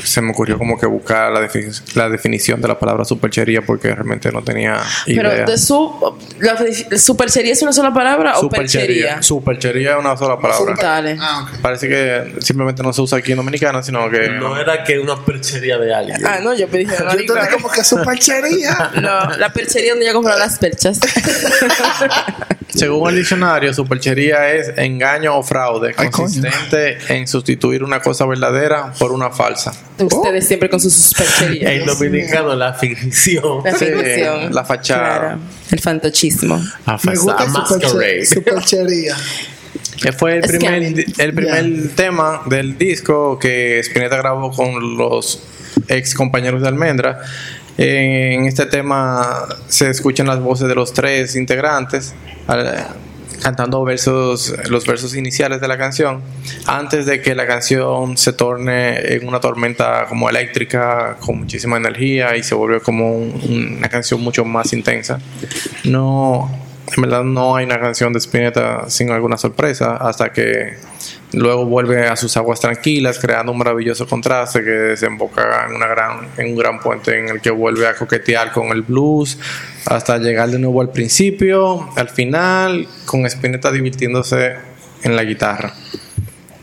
se me ocurrió como que buscar la, defini- la definición de la palabra superchería porque realmente no tenía Pero idea. de su. La, ¿Superchería es una sola palabra o perchería? Superchería es una sola palabra. Dale. Ah, ok. Parece que simplemente no se usa aquí en Dominicana, sino que No era que una perchería de alguien. Ah, no, yo pedí Yo entendí como que su perchería. No, la perchería donde yo compro las perchas. Según el diccionario, superchería es engaño o fraude Ay, consistente en sustituir una cosa verdadera por una falsa. Ustedes siempre con sus supercherías. En dominicano, la ficción. La Sí, ficción. la fachada. Claro. El fantochismo. A Me gusta a su masquerade. perche- su perchería. Que fue el primer, el primer tema del disco que Spinetta grabó con los ex compañeros de Almendra. En este tema se escuchan las voces de los tres integrantes cantando versos, los versos iniciales de la canción antes de que la canción se torne en una tormenta como eléctrica con muchísima energía y se vuelve como un- una canción mucho más intensa. No, en verdad no hay una canción de Spinetta sin alguna sorpresa hasta que luego vuelve a sus aguas tranquilas creando un maravilloso contraste que desemboca en, una gran, en un gran puente en el que vuelve a coquetear con el blues hasta llegar de nuevo al principio, al final, con Spinetta divirtiéndose en la guitarra.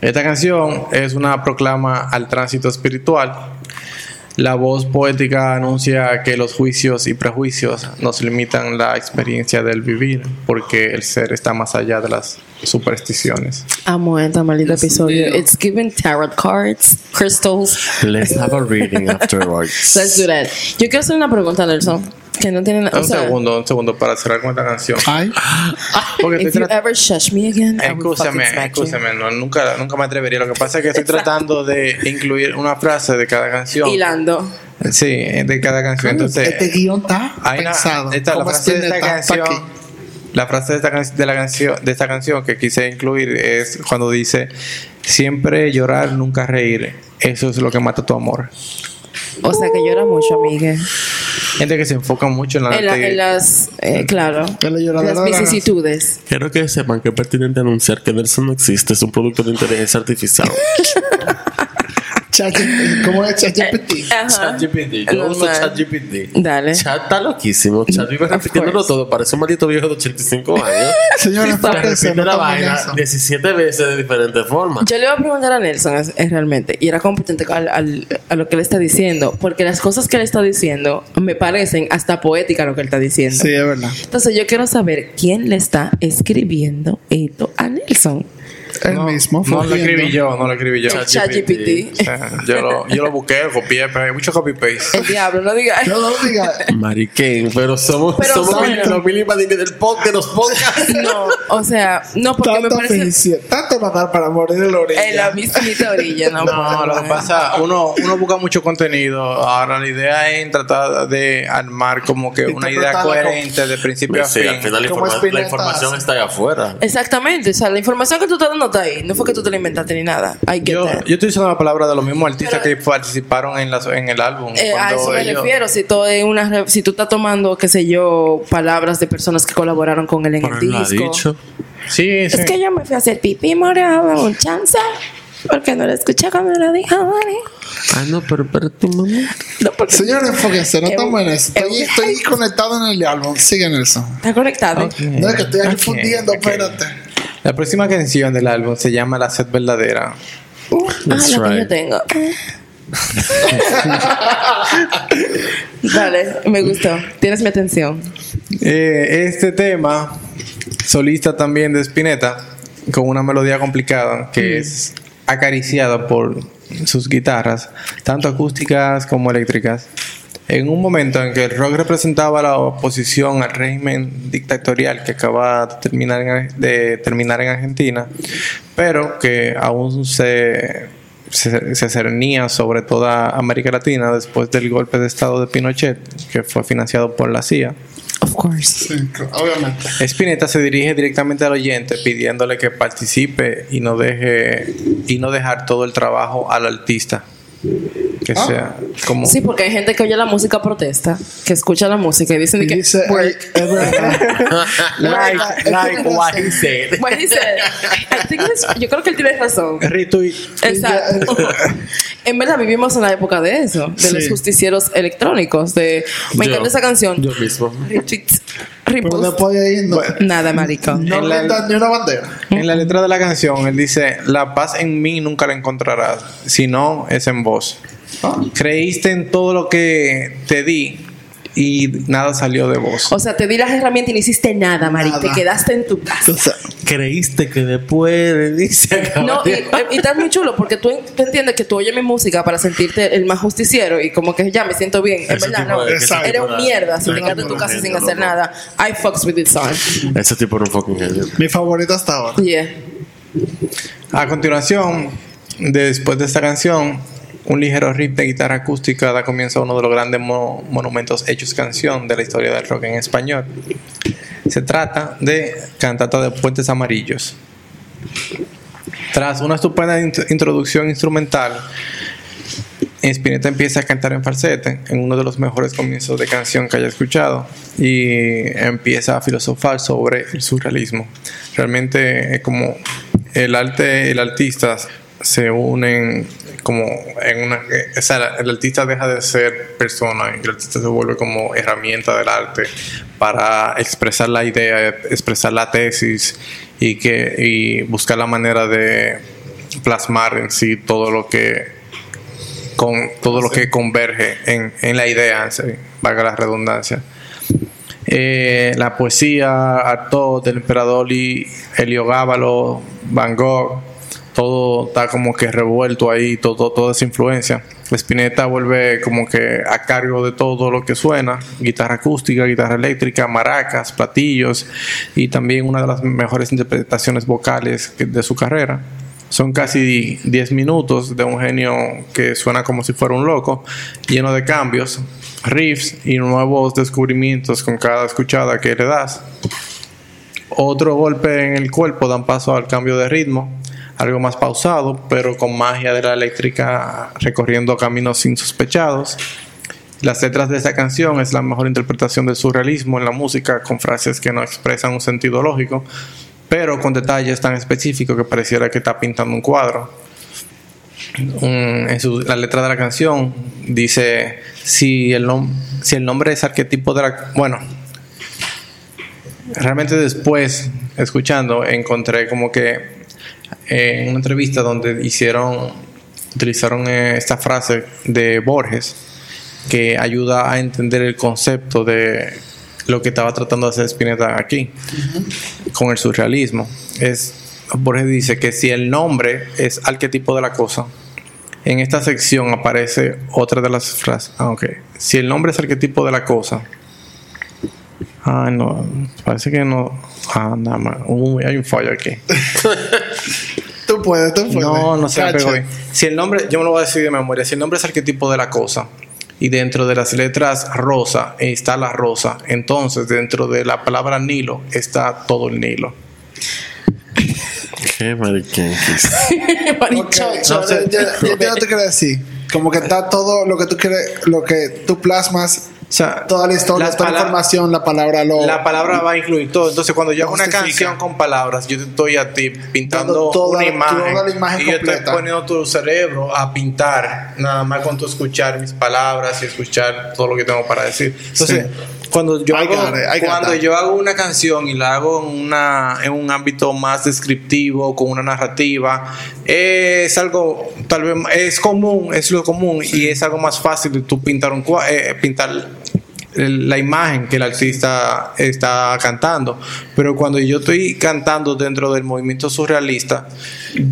Esta canción es una proclama al tránsito espiritual. La voz poética anuncia que los juicios y prejuicios nos limitan la experiencia del vivir, porque el ser está más allá de las supersticiones. Amo este maldito episodio. It's giving tarot cards, crystals. Let's have a reading afterwards. Let's do that. Yo quiero hacer una pregunta, Nelson. Que no tiene nada. Un segundo, un segundo para cerrar con esta canción. Ay, Porque If you ever shush me again, you. escúchame, no, nunca, nunca me atrevería. Lo que pasa es que estoy tratando de incluir una frase de cada canción. Hilando. Sí, de cada canción. Entonces, este guion está hay una, pensado. esta, la ¿Cómo frase de esta Spinetta está canción. aquí? La frase de esta, can- de la canción, de esta canción que quise incluir es cuando dice, siempre llorar, nunca reír. Eso es lo que mata tu amor. O sea que llora mucho, amiga. Gente que se enfoca mucho en la... En, la- en las, eh, claro, En la las de la vicisitudes. Quiero que sepan que es pertinente anunciar que Nelson no existe, es un producto de inteligencia artificial. Chat- ¿Cómo es ChatGPT? Ajá. ChatGPT, yo uso. ChatGPT. Dale. Chat está loquísimo. Chat vive Of repitiéndolo todo. Parece un maldito viejo de 85 años. Señores, Sí, ¿por sabe. qué se Repite no la vaina eso? 17 veces de diferentes formas. Yo le iba a preguntar a Nelson es- es realmente, y era competente al- al- a lo que él está diciendo, porque las cosas que él está diciendo me parecen hasta poéticas lo que él está diciendo. Sí, es verdad. Entonces yo quiero saber quién le está escribiendo esto a Nelson. El mismo. No lo escribí yo, no lo escribí yo. El ChatGPT. O sea, yo, lo, yo lo busqué, copié, pero hay mucho copy-paste. El diablo, no digas. No, no lo diga. Mariquén, pero somos, Pero somos mil- los mil invadientes del podcast, de los podcasts. No, o sea, no, porque me Tanto parece fingir, tanto nadar para morir en la orilla. en la mismita orilla, no. No, lo que pasa, uno, uno busca mucho contenido. Ahora la idea es tratar de armar como que una idea coherente de principio a Sí, fin. al final la, informa- la información está allá afuera. Exactamente, o sea, la información que tú estás dando está ahí. No fue que tú te la inventaste ni nada. Yo, yo estoy usando la palabra de los mismos artistas Pero- que participaron en, las- en el álbum. Eh, a Cuando eso me ellos- refiero. Si, todo es una, re- si tú estás tomando, qué sé yo, palabras de personas que colaboraron con él en el lo disco. dicho. Sí, sí. Es que yo me fui a hacer pipí, morado, un chance. Porque no lo escuché cuando lo dijo. Ah, no, pero espérate un momento. No, porque Señores, enfóquense, no Eh, estamos en eso. Estoy, eh, estoy conectado en el álbum. Sigue Nelson. está conectado. No es que estoy aquí Ok, fundiendo, ok. espérate. La próxima canción del álbum se llama La Sed Verdadera. Uh, ah, lo que yo tengo. Vale, me gustó. Tienes mi atención. Eh, este tema, solista también de Spinetta, con una melodía complicada que es acariciada por sus guitarras, tanto acústicas como eléctricas. En un momento en que el rock representaba la oposición al régimen dictatorial que acaba de terminar en, Argentina, pero que aún se, se, se cernía sobre toda América Latina después del golpe de Estado de Pinochet, que fue financiado por la CIA. Of course. Sí, obviamente. Spinetta se dirige directamente al oyente pidiéndole que participe y no deje y no dejar todo el trabajo al artista. Que Ah. sea como Sí, porque hay gente que oye la música protesta, que escucha la música y dicen Y que. dice, "Work". like, like what he said. Bueno, dice, I think it's- yo creo que él tiene razón. retweet. Exacto. en verdad vivimos en la época de eso, de los Sí. justicieros electrónicos. De, me Yo- encanta esa canción. Yo mismo. Retweet, Pero repost. después de ahí no, Nada, marico. no En la- ni una bandera. En la letra de la canción él dice, "La paz en mí nunca la encontrarás, si no es en vos. Creíste en todo lo que te di y nada salió de vos." O sea, te di las herramientas y no hiciste nada, marico. Te quedaste en tu casa. O sea, Creíste que después de se No, y, y está muy chulo porque tú, tú entiendes que tú oyes mi música para sentirte el más justiciero y como que ya me siento bien. En Ese verdad, no. Eres un mierda si ese te quedaste en tipo tu de casa sin hacer loco. nada. I fucks with this song. Ese tipo era un fucking genio. mi favorito hasta ahora. Yeah. A continuación, después de esta canción, un ligero riff de guitarra acústica da comienzo a uno de los grandes mo- monumentos hechos canción de la historia del rock en español. Se trata de Cantata de Puentes Amarillos. Tras una estupenda int- introducción instrumental, Spinetta empieza a cantar en falsete, en uno de los mejores comienzos de canción que haya escuchado, y empieza a filosofar sobre el surrealismo. Realmente como el arte el artista se unen como en una... O sea, el artista deja de ser persona y el artista se vuelve como herramienta del arte para expresar la idea, expresar la tesis y, que, y buscar la manera de plasmar en sí todo lo que con todo lo que converge en, en la idea, sí, valga la redundancia. Eh, la poesía, Artaud, del emperador y Heliogábalo, Van Gogh, todo está como que revuelto ahí, todo, toda esa influencia. Spinetta vuelve como que a cargo de todo lo que suena, guitarra acústica, guitarra eléctrica, maracas, platillos y también una de las mejores interpretaciones vocales de su carrera. Son casi 10 minutos de un genio que suena como si fuera un loco, lleno de cambios, riffs y nuevos descubrimientos con cada escuchada que le das. Otro golpe en el cuerpo dan paso al cambio de ritmo, algo más pausado, pero con magia de la eléctrica recorriendo caminos insospechados. Las letras de esta canción es la mejor interpretación del surrealismo en la música, con frases que no expresan un sentido lógico, pero con detalles tan específicos que pareciera que está pintando un cuadro. Mm, en su- la letra de la canción dice si el, si el nombre es arquetipo de la... Bueno, realmente después, escuchando, encontré como que eh, en una entrevista donde hicieron, utilizaron eh, esta frase de Borges que ayuda a entender el concepto de lo que estaba tratando de hacer Spinetta aquí con el surrealismo. Es, Borges dice que si el nombre es arquetipo de la cosa, en esta sección aparece otra de las frases. Ah, ok. Si el nombre es arquetipo de la cosa. Ah, no. Parece que no. Ah, nada más. Uy, hay un fallo aquí. Tú puedes, tú puedes. No, no se me pegó bien. Si el nombre, yo me lo voy a decir de memoria. Si el nombre es arquetipo de la cosa y dentro de las letras rosa está la rosa, entonces dentro de la palabra Nilo está todo el Nilo. Qué mariquenquis. Ok, Marichocho. no sé, yo, yo- yo no te quiero decir. Como que está todo lo que tú quieres, lo que tú plasmas, O sea, toda la historia, toda la información, la palabra lo. La palabra va a incluir todo. Entonces, cuando yo hago una canción con palabras, yo te estoy a ti pintando toda- una imagen. toda la imagen y yo estoy completa. poniendo tu cerebro a pintar, nada más con tu escuchar mis palabras y escuchar todo lo que tengo para decir. Entonces, cuando yo hago, cuando yo hago una canción y la hago en, una, en un ámbito más descriptivo, con una narrativa, es algo, tal vez, es común, es lo común y es algo más fácil de tú pintar un eh, pintar la imagen que el artista está cantando. Pero cuando yo estoy cantando dentro del movimiento surrealista,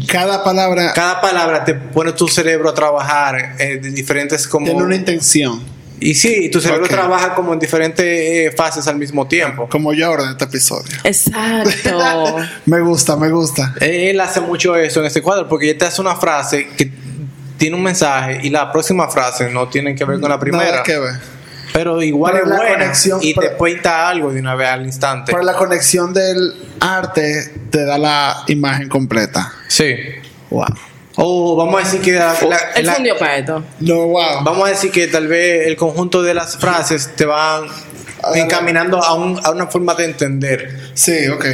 Cada palabra cada palabra te pone tu cerebro a trabajar eh, de diferentes como... tiene una intención. Y sí, tu cerebro trabaja como en diferentes eh, fases al mismo tiempo. Como yo ahora en este episodio. Exacto. Me gusta, me gusta. Él hace mucho eso en este cuadro porque ya te hace una frase que tiene un mensaje y la próxima frase no tiene que ver con la primera. Nada que ver. Pero igual Pero es buena conexión- y te pero- cuenta algo de una vez al instante. Pero la conexión del arte te da la imagen completa. Sí. Wow. O vamos a decir que la- la- Él la- fundió para esto. No, wow. vamos a decir que tal vez el conjunto de las frases te van encaminando a, un- a una forma de entender. Sí, ok.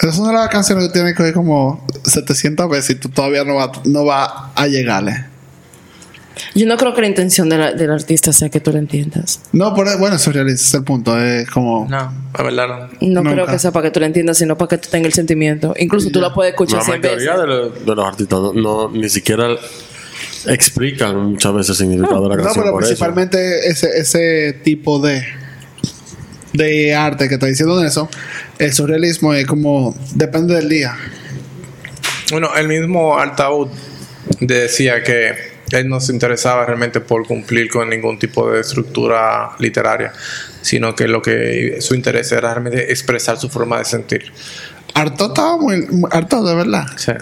Es una de las canciones que tienes que oír como 700 veces y tú todavía no va, no va a llegarle. Yo no creo que la intención de la- del artista sea que tú lo entiendas. No, pero bueno, eso es el punto. Es como. No, la verdad no. No Nunca. creo que sea para que tú lo entiendas, sino para que tú tengas el sentimiento. Incluso tú lo puedes escuchar La 100 veces. mayoría de, los- de los artistas no, no- ni siquiera explican muchas veces el significado de la No, canción. pero por eso. principalmente ese, ese tipo de de arte que está diciendo Nelson, el surrealismo es como depende del día. Bueno, el mismo Altaud decía que él no se interesaba realmente por cumplir con ningún tipo de estructura literaria, sino que lo que su interés era realmente expresar su forma de sentir. Harto estaba muy, harto de verdad. Sí.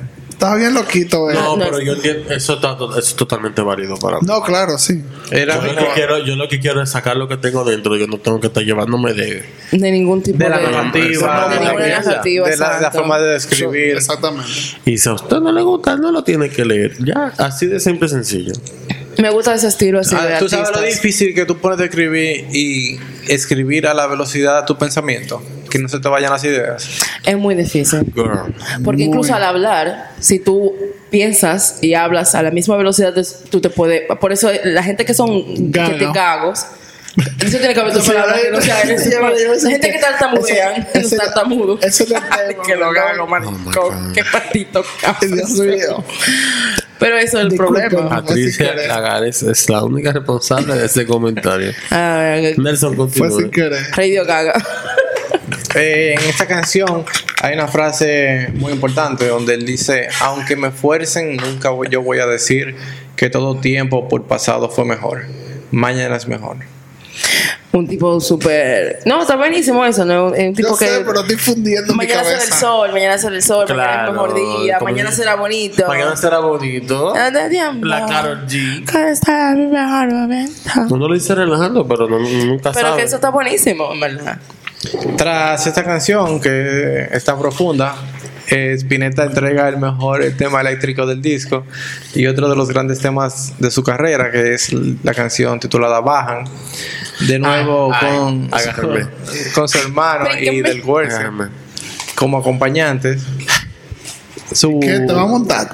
Estaba bien loquito, eh. No, pero yo entiendo, eso, está, eso es totalmente válido para mí. No, claro, sí. Era Yo lo, que quiero, yo lo que quiero es sacar lo que tengo dentro. Yo no tengo que estar llevándome de. De ningún tipo de, de la narrativa, de de, la, narrativa. de la- de la exacto. forma de describir. Exactamente. Y si a usted no le gusta, no lo tiene que leer. Ya, así de simple y sencillo. Me gusta ese estilo así Ah, de Tú sabes lo difícil que tú pones de escribir y escribir a la velocidad de tu pensamiento, que no se te vayan las ideas. Es muy difícil. Girl. Porque incluso al hablar, si tú piensas y hablas a la misma velocidad, tú te puedes. Por eso la gente que son Gago. que te cagos. Eso tiene que haber tu Sí, palabra que no sea La gente que tartamudean, los tartamudos. ese es el Que lo gago, Oh maricón. Qué patito. Dios mío. Pero eso es el problema. Patricia Lagares es la única responsable de ese comentario. Ah, Nelson Fue sin continúa. querer. Radio Gaga. Eh, en esta canción hay una frase muy importante donde él dice, aunque me fuercen, nunca voy- yo voy a decir que todo tiempo por pasado fue mejor. Mañana es mejor. Un tipo súper. No, está buenísimo eso, ¿no? Un tipo Yo que. sé, pero estoy fundiendo mi Mañana será el sol, mañana será el sol, mañana es el mejor día, mañana será bonito. Mañana será bonito. Ah. La Karol G. Cada está mi mejor momento. Uno lo dice relajando, pero no, nunca Pero sabe. que eso está buenísimo, en verdad. Tras esta canción que está profunda, eh, Spinetta entrega el mejor tema eléctrico del disco y otro de los grandes temas de su carrera, que es la canción titulada Bajan. De nuevo Ay, con, ay, agárrame. con su hermano y del Déjame. como acompañantes. Su, ¿Qué te va a montar?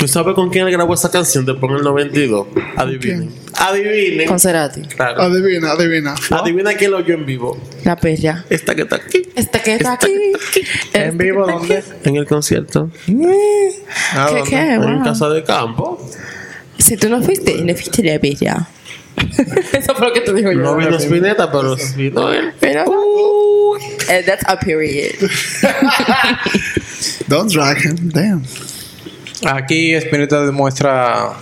¿Tú sabes con quién él grabó esa canción después en el 92? Adivinen. Adivinen. Con Cerati. Claro. Adivina, adivina. Adivina quién lo oyó en vivo. La perra. Esta que está aquí. Esta que está Esta aquí. que ¿En vivo dónde? En el concierto. ¿A ¿Qué, dónde? qué? En Wow. casa de campo. Si tú no fuiste, no fuiste la bella. Eso fue lo que te dijo yo. No vino Spinetta, pero vino él. Pero, uh, eh, that's a period. Don't drag him. Damn. Aquí Spinetta demuestra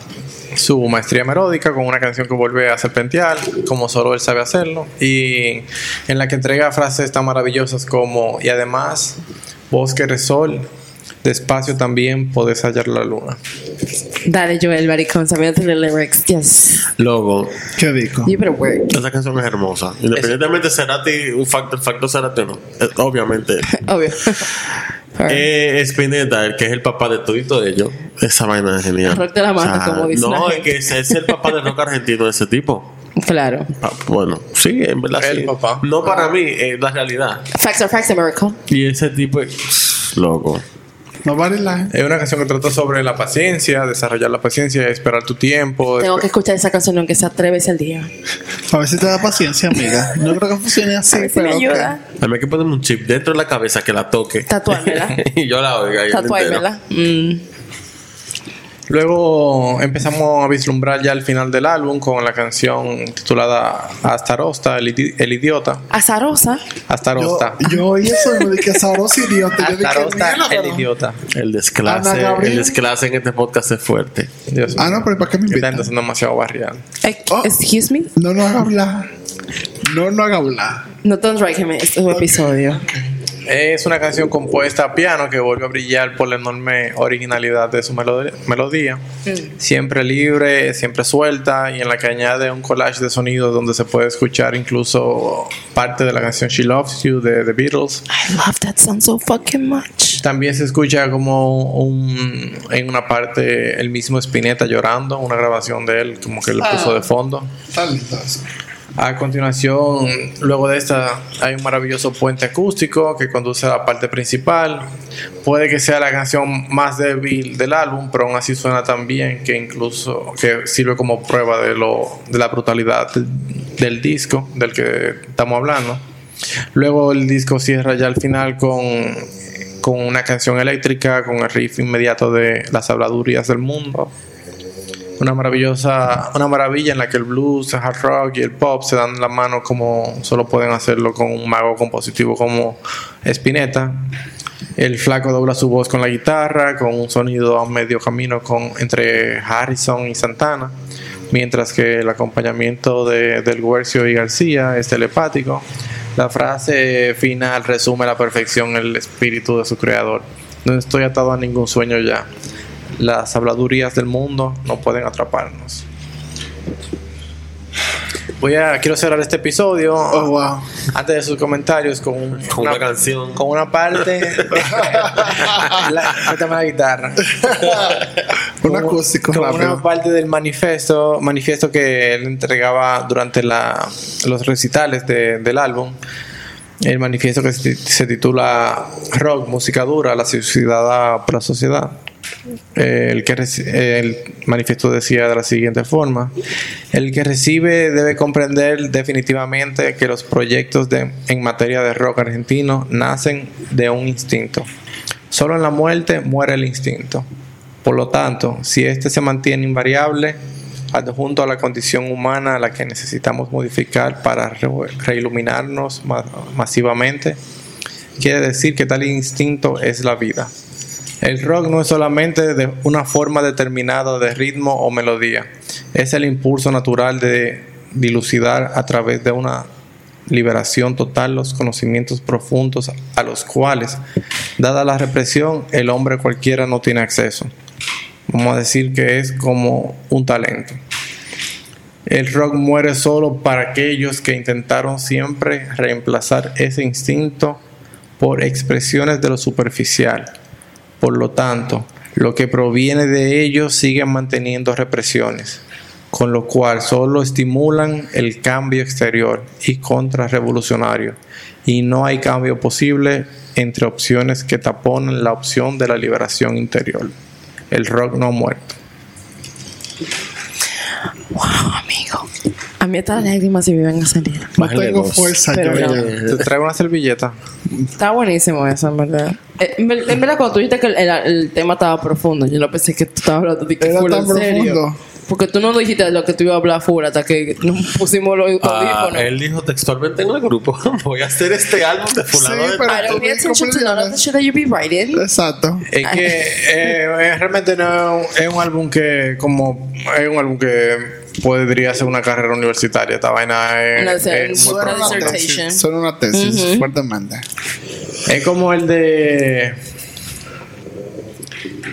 su maestría melódica con una canción que vuelve a serpentear, como solo él sabe hacerlo, y en la que entrega frases tan maravillosas como, y además, vos que eres sol, despacio también podés hallar la luna. Dale, Joel, maricón, sabiendo the lyrics. Yes. Logo. ¿Qué dijo? You better work. Esa canción es hermosa. Independientemente de Cerati, un factor, factor Cerati o no. Eh, Obviamente. Obvio. Eh, Spinetta, el que es el papá de todito de ellos. Esa vaina es genial. Rock de la mata, como dice la No, es que ese es el papá del rock argentino de ese tipo. claro. Pa- Bueno, sí, en verdad El sí. papá. No para mí, es la realidad. Facts are facts, America. Y ese tipo es loco. Nobody lie. Es una canción que trata sobre la paciencia, desarrollar la paciencia, esperar tu tiempo. Tengo que escuchar esa canción aunque sea tres veces al día. A ver si te da paciencia, amiga. No creo que funcione así, A ver si pero. me ayuda. A mí hay que ponerme un chip dentro de la cabeza que la toque. Tatuármela. y yo la oiga. Tatuármela. Mm. Luego empezamos a vislumbrar ya el final del álbum con la canción titulada Astarosta, el, idi- el idiota. Azarosa. Yo, Astarosta. yo oí eso y me dije, sabroso idiota. Yo dije, Astarosta, el idiota. El desclase, el desclase en este podcast es fuerte. Dios Ah, no, pero ¿para qué me invitan? gente es demasiado barrial. Eh, Oh. Excuse me. No nos haga hablar. No nos haga hablar. No don't drag him. Este es un episodio. Es una canción compuesta a piano que vuelve a brillar por la enorme originalidad de su melod- melodía. Siempre libre, siempre suelta y en la que añade un collage de sonidos donde se puede escuchar incluso parte de la canción She Loves You de The Beatles. I love that song so fucking much. También se escucha como un, en una parte el mismo Spinetta llorando, una grabación de él como que lo puso de fondo. Eso. A continuación, luego de esta, hay un maravilloso puente acústico que conduce a la parte principal. Puede que sea la canción más débil del álbum, pero aún así suena tan bien que incluso que sirve como prueba de, lo, de la brutalidad del, disco del que estamos hablando. Luego el disco cierra ya al final con, con una canción eléctrica, con el riff inmediato de Las habladurías del mundo una maravillosa, una maravilla en la que el blues, el hard rock y el pop se dan la mano como solo pueden hacerlo con un mago compositivo como Spinetta. El flaco dobla su voz con la guitarra, con un sonido a medio camino con, entre Harrison y Santana, mientras que el acompañamiento de, del Guercio y García es telepático. La frase final resume a la perfección el espíritu de su creador. No estoy atado a ningún sueño ya. Las habladurías del mundo no pueden atraparnos. Voy a quiero cerrar este episodio Oh, wow. antes de sus comentarios con, un- Con una canción. con una parte la, la guitarra Un Con- acústico con rápido. una parte del manifiesto manifiesto que él entregaba durante la, los recitales de- del álbum el manifiesto que se, se titula Rock, música dura, la suicidada por la sociedad. El, que el manifiesto decía de la siguiente forma: El que recibe debe comprender definitivamente que los proyectos de, en materia de rock argentino nacen de un instinto. Solo en la muerte muere el instinto. Por lo tanto, si éste se mantiene invariable, adjunto a la condición humana a la que necesitamos modificar para re- reiluminarnos ma- masivamente, quiere decir que tal instinto es la vida. El rock no es solamente una forma determinada de ritmo o melodía, es el impulso natural de dilucidar a través de una liberación total los conocimientos profundos a los cuales, dada la represión, el hombre cualquiera no tiene acceso. Vamos a decir que es como un talento. El rock muere solo para aquellos que intentaron siempre reemplazar ese instinto por expresiones de lo superficial. Por lo tanto, lo que proviene de ellos sigue manteniendo represiones, con lo cual solo estimulan el cambio exterior y contrarrevolucionario, y no hay cambio posible entre opciones que taponan la opción de la liberación interior. El rock no muerto. Wow, amigo. A mí estas lágrimas se me iban a salir. No tengo dos. fuerza Pero yo no. Te traigo una servilleta. Está buenísimo eso, en verdad. Eh, En en verdad, cuando tú dijiste que el, el- el tema estaba profundo, yo no pensé que tú estabas hablando de que Era full tan en serio. profundo. Porque tú no dijiste de lo que tú ibas a hablar full hasta que nos pusimos los Ah, audífonos. él dijo textualmente en el grupo: Voy a hacer este álbum de fulano Sí, de pero- tal". I don't pay attention to none of the shit that you be writing. Exacto. Es que eh, eh, realmente no es un álbum que como es un álbum que podría ser una carrera universitaria. Esta vaina es, es muy una tesis. Suena una tesis, Ujú. fuertemente. Es como el de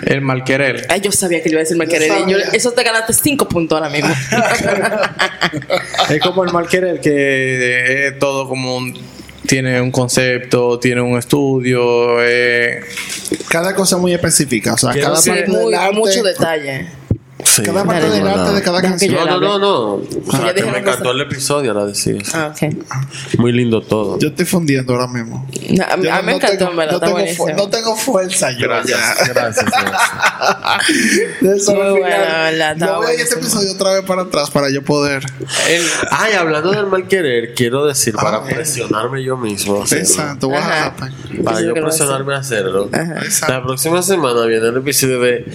el Malquerel. Ay, yo sabía que le iba a decir Malquerel. Yo- Eso te ganaste cinco puntos ahora mismo. Es como el Malquerel que es todo como un tiene un concepto, tiene un estudio, eh, Cada cosa muy específica. O sea, cada parte muy, del arte. mucho detalle. Sí. Cada parte Dale, del no, arte no. de cada canción. No, no, no, no. O sea, Ya que me encantó el episodio, ahora decía. Ah. Muy lindo todo. Yo estoy fundiendo ahora mismo. No, a mí mí me no encantó, tengo- verdad. no tengo, no tengo fuerza yo Gracias, ya. gracias. gracias. De eso Muy final. la Yo voy a este episodio otra vez para atrás para yo poder. El- ay, hablando del mal querer, quiero decir, para Ah, presionarme yo mismo, Exacto, what Ajá. happened? para yo presionarme a hacerlo. Ajá. La próxima semana viene el episodio de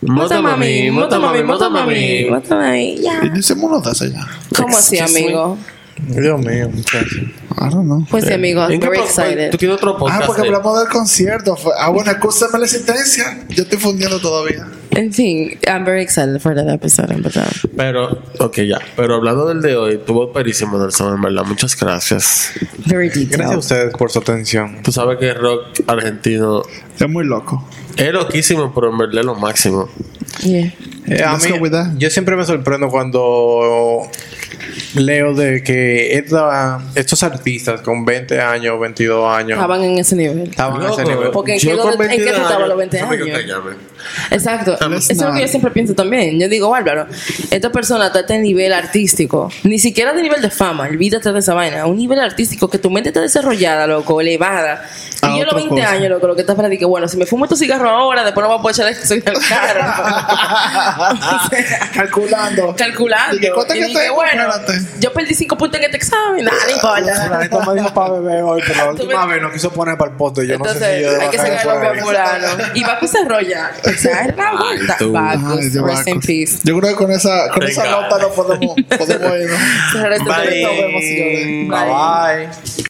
Mota mami, mota mami, mota mami, mota mami, ya. Y esos ya. ¿Cómo así, amigo? Dios mío, muchachos. I don't know. Pues sí, amigo, ¿En I'm very excited. Tú tienes otro podcast. Ah, porque hablamos del concierto. Ah, bueno, escúchame la existencia. Yo estoy fundiendo todavía. En fin, I'm very excited for that episode, en verdad. Pero, ok, ya. Pero hablando del de hoy, tuvo perísimo Nelson, en verdad. Muchas gracias. Very Gracias a detailed. ustedes por su atención. Tú sabes que el rock argentino Es muy loco. es loquísimo, pero en verdad es lo máximo. Yeah. Eh, a mí- yo siempre me sorprendo cuando leo de que esta- estos artistas con 20 años, 22 años Estaban en ese nivel. estaban a ese nivel. Porque ¿en yo qué, con lo- ¿en qué 22 tú estabas los años, 20 déjame que años? Exacto. Eso es lo que yo siempre pienso también. Yo digo, bárbaro, esta persona está a este nivel artístico, ni siquiera de nivel de fama, olvídate de esa vaina, un nivel artístico que tu mente está desarrollada, loco, elevada. A Y yo a los otra 20 cosa. años, loco, lo que está para que, bueno, si me fumo estos cigarros ahora, después no voy a poder echar eso en el carro. Calculando. Calculando. ¿Y qué cuánto Y que dije, tengo? bueno, yo perdí 5 puntos en este examen, nada, no La importa. me dijo para beber hoy, pero la última vez no quiso poner para el pote. Yo Entonces, no sé si yo hay que sacar ahí. fulano. Y Bacus se arrolla. O sea. Ay, de Rest in peace. Yo creo que con esa, con esa nota no podemos, podemos irnos. Bye bye.